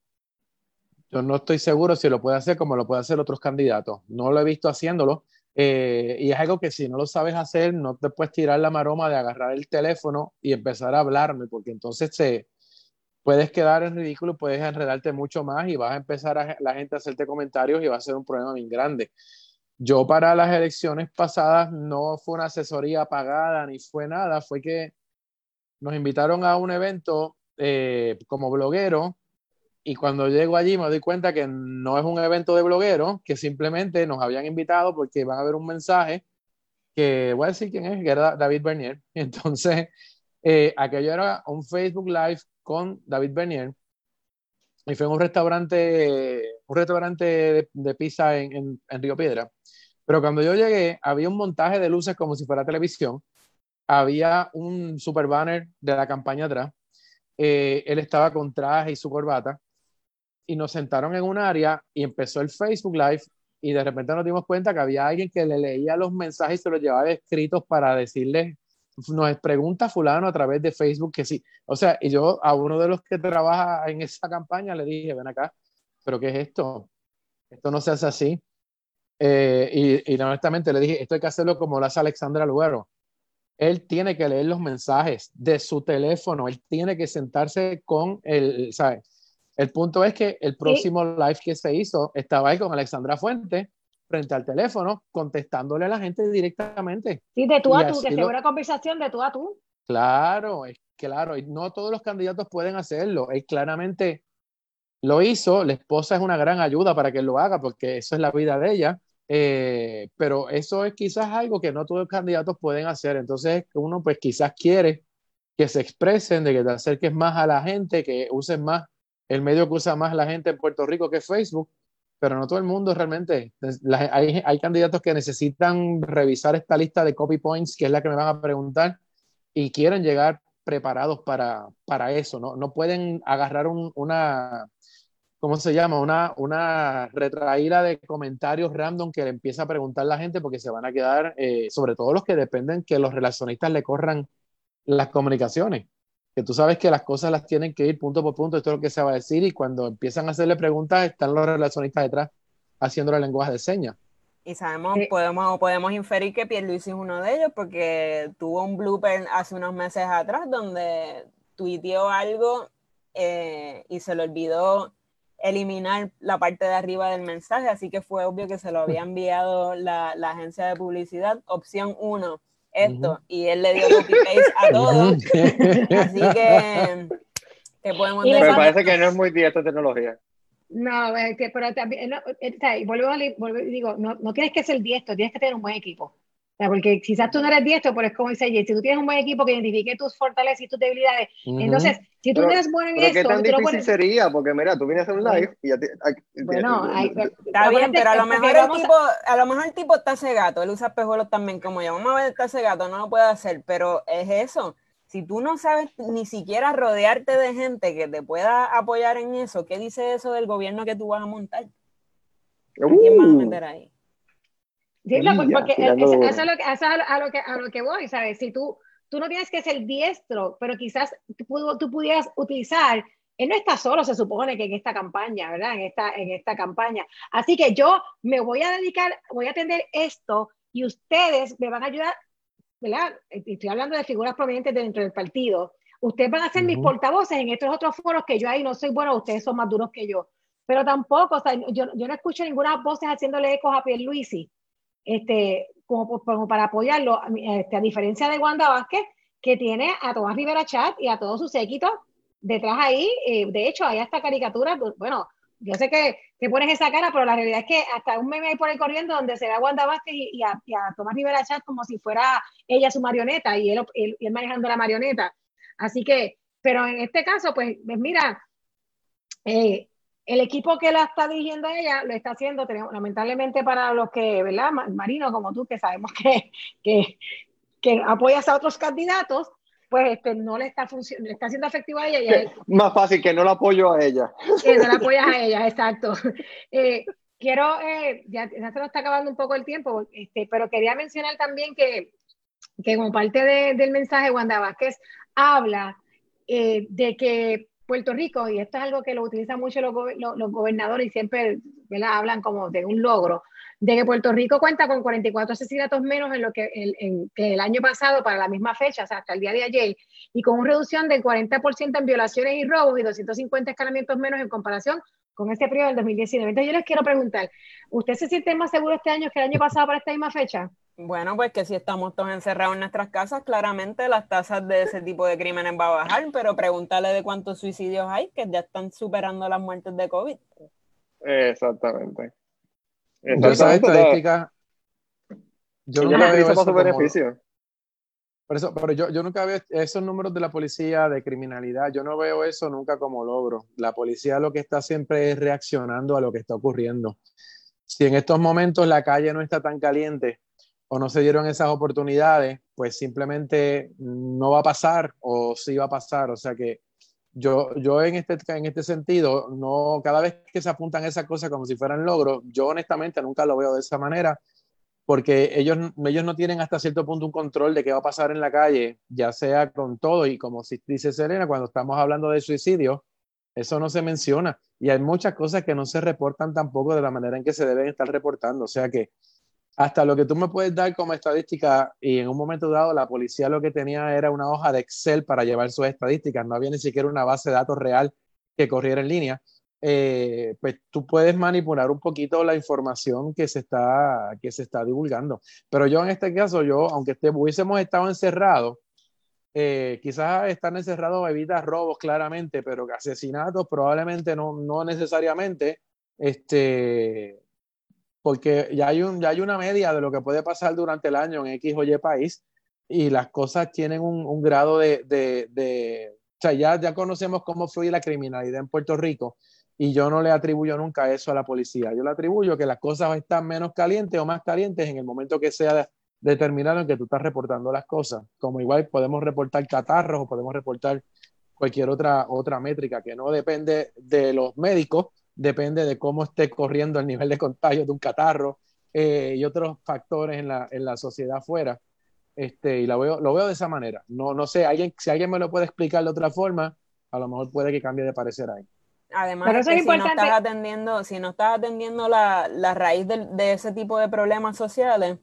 Yo no estoy seguro si lo puede hacer como lo puede hacer otros candidatos. No lo he visto haciéndolo, eh, y es algo que si no lo sabes hacer, no te puedes tirar la maroma de agarrar el teléfono y empezar a hablarme, porque entonces te puedes quedar en ridículo, puedes enredarte mucho más y vas a empezar a la gente a hacerte comentarios y va a ser un problema bien grande. Yo para las elecciones pasadas no fue una asesoría pagada ni fue nada, fue que nos invitaron a un evento eh, como bloguero y cuando llego allí me doy cuenta que no es un evento de blogueros, que simplemente nos habían invitado porque van a ver un mensaje que voy a decir quién es, que era David Bernier. [laughs] Entonces, eh, aquello era un Facebook Live con David Bernier y fue en un restaurante, un restaurante de, pizza en, en, Río Piedra. Pero cuando yo llegué, había un montaje de luces como si fuera televisión, había un super banner de la campaña atrás, eh, él estaba con traje y su corbata, y nos sentaron en un área y empezó el Facebook Live. Y de repente nos dimos cuenta que había alguien que le leía los mensajes y se los llevaba escritos para decirle, nos pregunta fulano a través de Facebook que sí. O sea, y yo a uno de los que trabaja en esa campaña le dije, ven acá, pero ¿qué es esto? Esto no se hace así. Eh, y, y, honestamente le dije, esto hay que hacerlo como lo hace Alexandra Luero. Él tiene que leer los mensajes de su teléfono, él tiene que sentarse con el, ¿sabes? El punto es que el próximo live que se hizo estaba ahí con Alexandra Fuente frente al teléfono contestándole a la gente directamente. Sí, de tú a tú, que sea una conversación de tú a tú. Claro, es claro, y no todos los candidatos pueden hacerlo. Él claramente lo hizo, la esposa es una gran ayuda para que lo haga porque eso es la vida de ella. Eh, pero eso es quizás algo que no todos los candidatos pueden hacer. Entonces, uno pues quizás quiere que se expresen, de que te acerques más a la gente, que usen más el medio que usa más la gente en Puerto Rico que Facebook, pero no todo el mundo realmente. hay, hay, candidatos que necesitan revisar esta lista de copy points, que es la que me van a preguntar, y quieren llegar preparados para, para eso, ¿no? No pueden agarrar un, una, ¿cómo se llama? Una, una retraída de comentarios random que le empieza a preguntar la gente porque se van a quedar, eh, sobre todo los que dependen que los relacionistas le corran las comunicaciones. Que tú sabes que las cosas las tienen que ir punto por punto, esto es lo que se va a decir, y cuando empiezan a hacerle preguntas, están los relacionistas detrás haciendo el lenguaje de señas. Y sabemos, podemos, podemos inferir que Pierluisi es uno de ellos porque tuvo un blooper hace unos meses atrás donde tuiteó algo eh, y se le olvidó eliminar la parte de arriba del mensaje, así que fue obvio que se lo había enviado la, la agencia de publicidad. Opción uno, esto, y él le dio copy paste a todo. [laughs] así que, ¿qué podemos decir? Me parece que no es muy bien esta tecnología. No, pero también, no, vuelvo a digo, no, no tienes que ser diestro, tienes que tener un buen equipo porque quizás tú no eres diestro, pero es como dice si tú tienes un buen equipo que identifique tus fortalezas y tus debilidades, entonces, si tú eres bueno en esto... ¿Qué tan difícil sería? Porque mira, tú vienes a un live y ya te... Bueno, está bien, pero a lo, mejor el tipo, a... lo mejor el tipo está cegato, él usa espejuelos también como yo, vamos a ver, está cegato, no lo puede hacer, pero es eso. Si tú no sabes ni siquiera rodearte de gente que te pueda apoyar en eso, ¿qué dice eso del gobierno que tú vas a montar? ¿Quién vas a uh. meter ahí? Sí, porque eso, es lo que, a, lo que, a lo que voy, ¿sabes? Si tú, tú no tienes que ser diestro, pero quizás tú, tú pudieras utilizar él no está solo, se supone que en esta campaña, ¿verdad? En esta, en esta campaña. Así que yo me voy a dedicar, voy a atender esto y ustedes me van a ayudar, ¿verdad? Estoy hablando de figuras prominentes dentro del partido. Ustedes van a ser mis portavoces en estos otros foros que yo ahí no soy bueno, ustedes son más duros que yo. Pero tampoco, o sea, yo, yo no escucho ninguna voces haciéndole ecos a Pierluisi este, como, como para apoyarlo, este, a diferencia de Wanda Vázquez, que tiene a Tomás Rivera Chat y a todos sus séquitos detrás ahí. Eh, de hecho, hay hasta caricaturas, pues, bueno, yo sé que te pones esa cara, pero la realidad es que hasta un meme ahí por el corriendo donde se ve a Wanda Vázquez y, a, Tomás Rivera Chat como si fuera ella su marioneta y él, manejando la marioneta. Así que, pero en este caso, pues, pues mira, eh, el equipo que la está dirigiendo ella lo está haciendo, lamentablemente para los que, ¿verdad? Marino como tú, que sabemos que, que, que apoyas a otros candidatos, pues este, no le está, le está siendo efectivo a ella. Más fácil que no la apoyo a ella. Que no la apoyas a [laughs] ella, exacto. Eh, quiero, eh, ya, se nos está acabando un poco el tiempo, este, pero quería mencionar también que, que como parte del mensaje, Wanda Vázquez habla eh, de que Puerto Rico, y esto es algo que lo utilizan mucho los, gobernadores y siempre hablan como de un logro, de que Puerto Rico cuenta con 44 asesinatos menos en lo que el, el año pasado para la misma fecha, o sea, hasta el día de ayer, y con una reducción del 40% en violaciones y robos y 250 escalamientos menos en comparación con este periodo del 2019. Entonces yo les quiero preguntar, ¿usted se siente más seguro este año que el año pasado para esta misma fecha? Bueno, pues que si estamos todos encerrados en nuestras casas, claramente las tasas de ese tipo de crímenes va a bajar, pero pregúntale de cuántos suicidios hay que ya están superando las muertes de COVID. Exactamente. Esa estadística, yo no veo eso beneficio. Por eso, pero yo, yo nunca veo esos números de la policía de criminalidad, yo no veo eso nunca como logro. La policía lo que está siempre es reaccionando a lo que está ocurriendo. Si en estos momentos la calle no está tan caliente, o no se dieron esas oportunidades, pues simplemente no va a pasar o sí va a pasar. O sea que yo, yo en, este, en este sentido, no, cada vez que se apuntan esas cosas como si fueran logros, yo honestamente nunca lo veo de esa manera, porque ellos, ellos no tienen hasta cierto punto un control de qué va a pasar en la calle, ya sea con todo, y como dice Selena, cuando estamos hablando de suicidio, eso no se menciona. Y hay muchas cosas que no se reportan tampoco de la manera en que se deben estar reportando. O sea que hasta lo que tú me puedes dar como estadística, y en un momento dado la policía lo que tenía era una hoja de Excel para llevar sus estadísticas, no había ni siquiera una base de datos real que corriera en línea, eh, pues tú puedes manipular un poquito la información que se, está, que se está divulgando. Pero yo en este caso, yo, aunque hubiésemos estado encerrados, eh, quizás estar encerrados evita robos claramente, pero asesinatos probablemente no, no necesariamente. Este, porque ya hay, un, ya hay una media de lo que puede pasar durante el año en X o Y país y las cosas tienen un, grado de, de, de, o sea, ya, ya conocemos cómo fluye la criminalidad en Puerto Rico y yo no le atribuyo nunca eso a la policía. Yo le atribuyo que las cosas están menos calientes o más calientes en el momento que sea determinado en que tú estás reportando las cosas. Como igual podemos reportar catarros o podemos reportar cualquier otra, otra métrica que no depende de los médicos, depende de cómo esté corriendo el nivel de contagio de un catarro eh, y otros factores en la, en la sociedad afuera. Este, y lo veo, lo veo de esa manera. No, no sé, alguien, si alguien me lo puede explicar de otra forma, a lo mejor puede que cambie de parecer ahí. Además, si no estás atendiendo, si no estás atendiendo la, la raíz de, de, ese tipo de problemas sociales,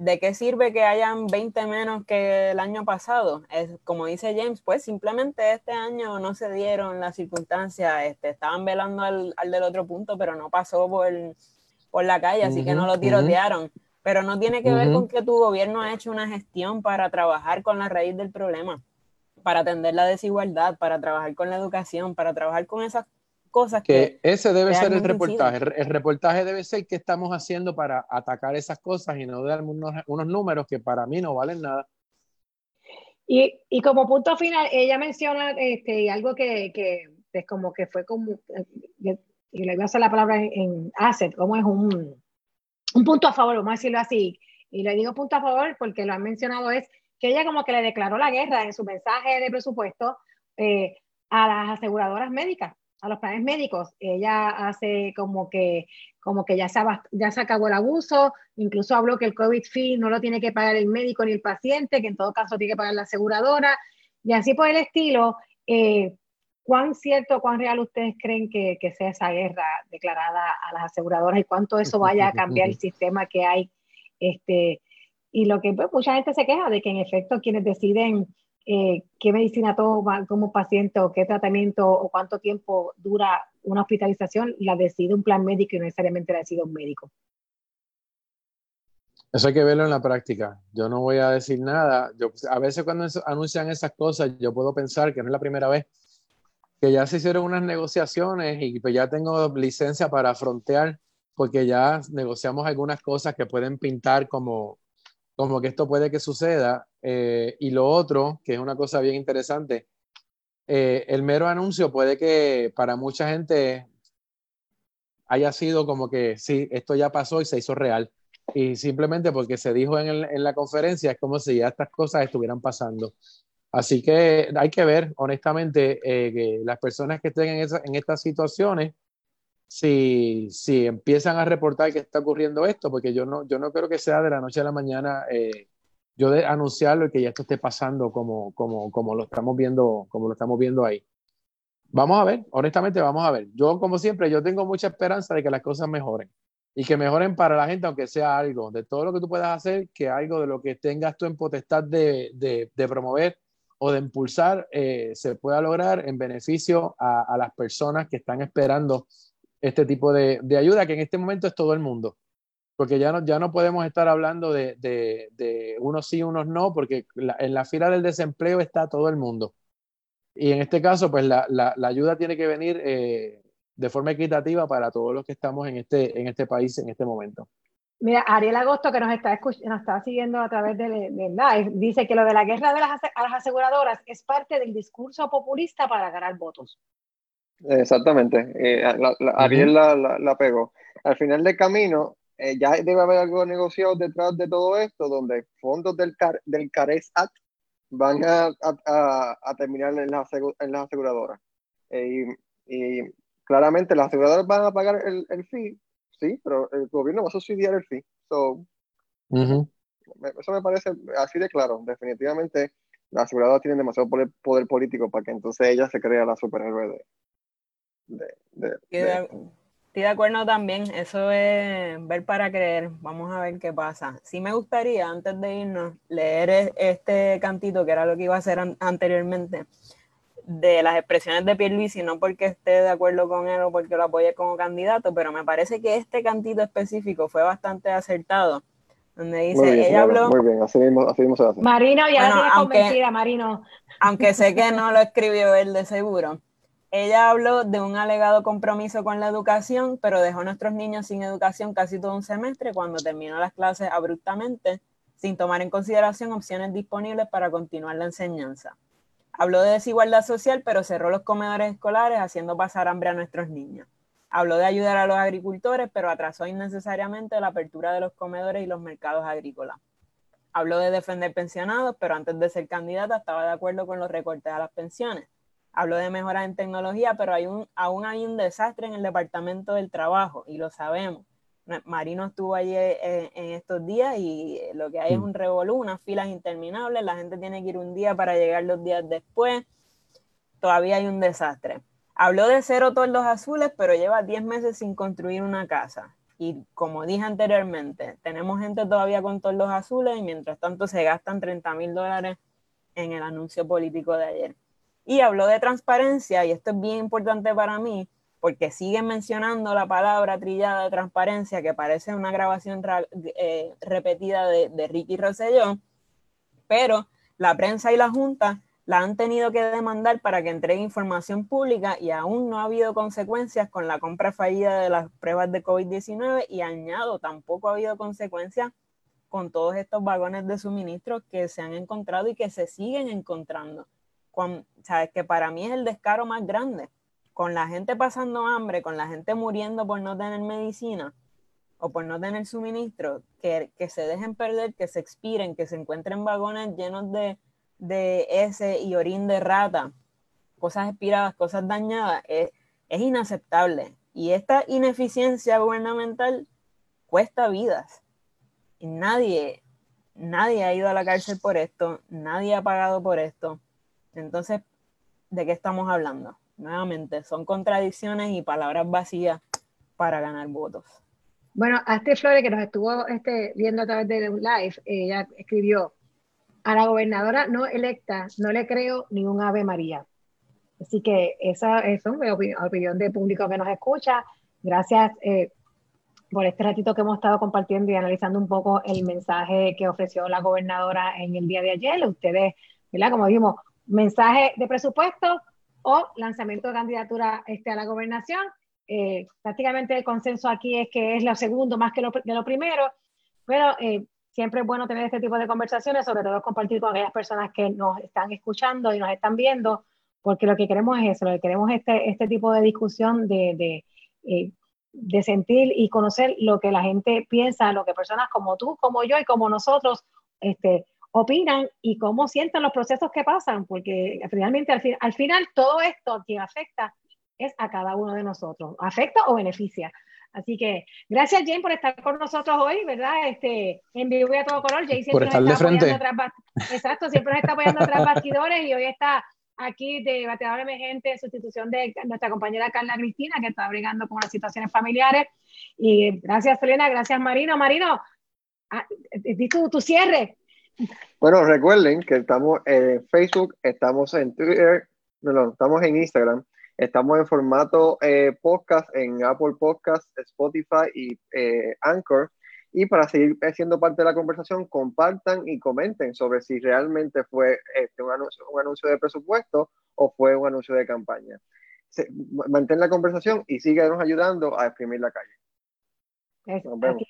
¿de qué sirve que hayan 20 menos que el año pasado? Es, como dice James, pues simplemente este año no se dieron las circunstancias, este, estaban velando al, al del otro punto, pero no pasó por, por la calle, así que no lo tirotearon. Pero no tiene que ver con que tu gobierno ha hecho una gestión para trabajar con la raíz del problema para atender la desigualdad, para trabajar con la educación, para trabajar con esas cosas que... ese debe ser el reportaje. El reportaje debe ser qué estamos haciendo para atacar esas cosas y no dar unos, unos números que para mí no valen nada. Y, y como punto final, ella menciona este, algo que, que es como que fue como, eh, y le voy a hacer la palabra en, en asset, como es un, un punto a favor, vamos a decirlo así. Y le digo punto a favor porque lo han mencionado es que ella como que le declaró la guerra en su mensaje de presupuesto eh, a las aseguradoras médicas, a los planes médicos. Ella hace como que, como que ya, se, ya se acabó el abuso, incluso habló que el COVID fee no lo tiene que pagar el médico ni el paciente, que en todo caso tiene que pagar la aseguradora, y así por el estilo. Eh, ¿Cuán cierto, cuán real ustedes creen que, que, sea esa guerra declarada a las aseguradoras y cuánto eso [laughs] vaya a cambiar el sistema que hay este, y lo que pues, mucha gente se queja de que en efecto quienes deciden eh, qué medicina toma como paciente o qué tratamiento o cuánto tiempo dura una hospitalización, la decide un plan médico y no necesariamente la decide un médico. Eso hay que verlo en la práctica. Yo no voy a decir nada. Yo, a veces cuando anuncian esas cosas, yo puedo pensar que no es la primera vez que ya se hicieron unas negociaciones y pues ya tengo licencia para frontear porque ya negociamos algunas cosas que pueden pintar como como que esto puede que suceda. Eh, y lo otro, que es una cosa bien interesante, eh, el mero anuncio puede que para mucha gente haya sido como que sí, esto ya pasó y se hizo real. Y simplemente porque se dijo en, en la conferencia, es como si ya estas cosas estuvieran pasando. Así que hay que ver, honestamente, eh, que las personas que estén en, esa, en estas situaciones, si, si empiezan a reportar que está ocurriendo esto, porque yo no, yo no creo que sea de la noche a la mañana yo de anunciarlo y que ya esto esté pasando como, como, como, lo estamos viendo, como lo estamos viendo ahí. Vamos a ver, honestamente vamos a ver. Yo, como siempre, yo tengo mucha esperanza de que las cosas mejoren y que mejoren para la gente, aunque sea algo, de todo lo que tú puedas hacer, que algo de lo que tengas tú en potestad de, de, promover o de impulsar eh, se pueda lograr en beneficio a, a, las personas que están esperando este tipo de, de, ayuda, que en este momento es todo el mundo. Porque ya no, ya no podemos estar hablando de, de, de unos sí, unos no, porque la, en la fila del desempleo está todo el mundo. Y en este caso, pues la, la, la ayuda tiene que venir eh, de forma equitativa para todos los que estamos en este, en este país en este momento. Mira, Ariel Agosto, que nos está, nos está siguiendo a través de, de live, dice que lo de la guerra de las, a las aseguradoras es parte del discurso populista para ganar votos. Exactamente, eh, la, la, Ariel la, la, pegó. Al final del camino, eh, ya debe haber algo negociado detrás de todo esto, donde fondos del, Car del CARES Act van a, a, a terminar en las, en las aseguradoras. Eh, y, y, claramente las aseguradoras van a pagar el, el, fee, sí, pero el gobierno va a subsidiar el fee. So, uh -huh. Eso me parece así de claro. Definitivamente las aseguradoras tienen demasiado poder, poder político para que entonces ella se crea la superhéroe de, de, de, de, Estoy de acuerdo también, eso es ver para creer, vamos a ver qué pasa. Sí me gustaría, antes de irnos, leer este cantito, que era lo que iba a hacer an anteriormente, de las expresiones de Pierluisi, no porque esté de acuerdo con él o porque lo apoye como candidato, pero me parece que este cantito específico fue bastante acertado, donde dice, muy bien, ella habló... Muy bien, así mismo, así mismo se hace. Marino, ya bueno, la aunque, convencida, Marino. Aunque sé que no lo escribió él de seguro. Ella habló de un alegado compromiso con la educación, pero dejó a nuestros niños sin educación casi todo un semestre cuando terminó las clases abruptamente, sin tomar en consideración opciones disponibles para continuar la enseñanza. Habló de desigualdad social, pero cerró los comedores escolares haciendo pasar hambre a nuestros niños. Habló de ayudar a los agricultores, pero atrasó innecesariamente la apertura de los comedores y los mercados agrícolas. Habló de defender pensionados, pero antes de ser candidata estaba de acuerdo con los recortes a las pensiones habló de mejoras en tecnología, pero hay un, aún hay un desastre en el Departamento del Trabajo y lo sabemos. Marino estuvo allí eh, en, estos días y lo que hay es mm. un revolú, unas filas interminables, la gente tiene que ir un día para llegar los días después, todavía hay un desastre. Habló de cero tordos azules, pero lleva 10 meses sin construir una casa. Y como dije anteriormente, tenemos gente todavía con tordos azules y mientras tanto se gastan 30 mil dólares en el anuncio político de ayer. Y habló de transparencia, y esto es bien importante para mí, porque siguen mencionando la palabra trillada de transparencia, que parece una grabación eh, repetida de, Ricky Rosselló, pero la prensa y la Junta la han tenido que demandar para que entregue información pública y aún no ha habido consecuencias con la compra fallida de las pruebas de COVID-19 y añado, tampoco ha habido consecuencias con todos estos vagones de suministro que se han encontrado y que se siguen encontrando. Que para mí es el descaro más grande. Con la gente pasando hambre, con la gente muriendo por no tener medicina o por no tener suministro, que, que se dejen perder, que se expiren, que se encuentren vagones llenos de, de ese y orín de rata, cosas expiradas, cosas dañadas, es, inaceptable. Y esta ineficiencia gubernamental cuesta vidas. Y nadie, nadie ha ido a la cárcel por esto, nadie ha pagado por esto. Entonces, ¿de qué estamos hablando? Nuevamente, son contradicciones y palabras vacías para ganar votos. Bueno, a este Flores que nos estuvo este, viendo a través de un live, ella escribió, a la gobernadora no electa no le creo ni un Ave María. Así que esa, es mi opinión, de público que nos escucha. Gracias eh, por este ratito que hemos estado compartiendo y analizando un poco el mensaje que ofreció la gobernadora en el día de ayer. Ustedes, ¿verdad? Como dijimos, mensaje de presupuesto o lanzamiento de candidatura este, a la gobernación. Eh, prácticamente el consenso aquí es que es lo segundo más que lo, de lo primero, pero eh, siempre es bueno tener este tipo de conversaciones, sobre todo compartir con aquellas personas que nos están escuchando y nos están viendo, porque lo que queremos es eso, lo que queremos es este, este tipo de discusión de, de, eh, de sentir y conocer lo que la gente piensa, lo que personas como tú, como yo y como nosotros este, opinan y cómo sienten los procesos que pasan, porque finalmente al, al final todo esto que afecta es a cada uno de nosotros, afecta o beneficia. Así que gracias Jane por estar con nosotros hoy, ¿verdad? Este, en vivo y a todo color. Jane siempre por estar de frente. exacto, siempre nos está apoyando tras bastidores y hoy está aquí de bateador emergente en sustitución de nuestra compañera Carla Cristina, que está brigando con las situaciones familiares. Y gracias, Selena, gracias, Marino. Marino, ah, di tu, tu cierre. Bueno, recuerden que estamos en Facebook, estamos en Twitter, no, no, estamos en Instagram Estamos en formato eh, podcast en Apple Podcast, Spotify y eh, Anchor. Y para seguir siendo parte de la conversación, compartan y comenten sobre si realmente fue este, un, anuncio, un anuncio de presupuesto o fue un anuncio de campaña. mantén la conversación y síganos ayudando a exprimir la calle.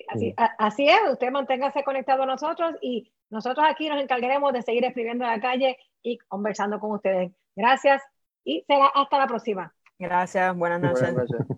Así, así, es, usted manténgase conectado a nosotros y nosotros aquí nos encargaremos de seguir escribiendo la calle y conversando con ustedes. Gracias y será hasta la próxima. Gracias, buenas noches. Buenas noches.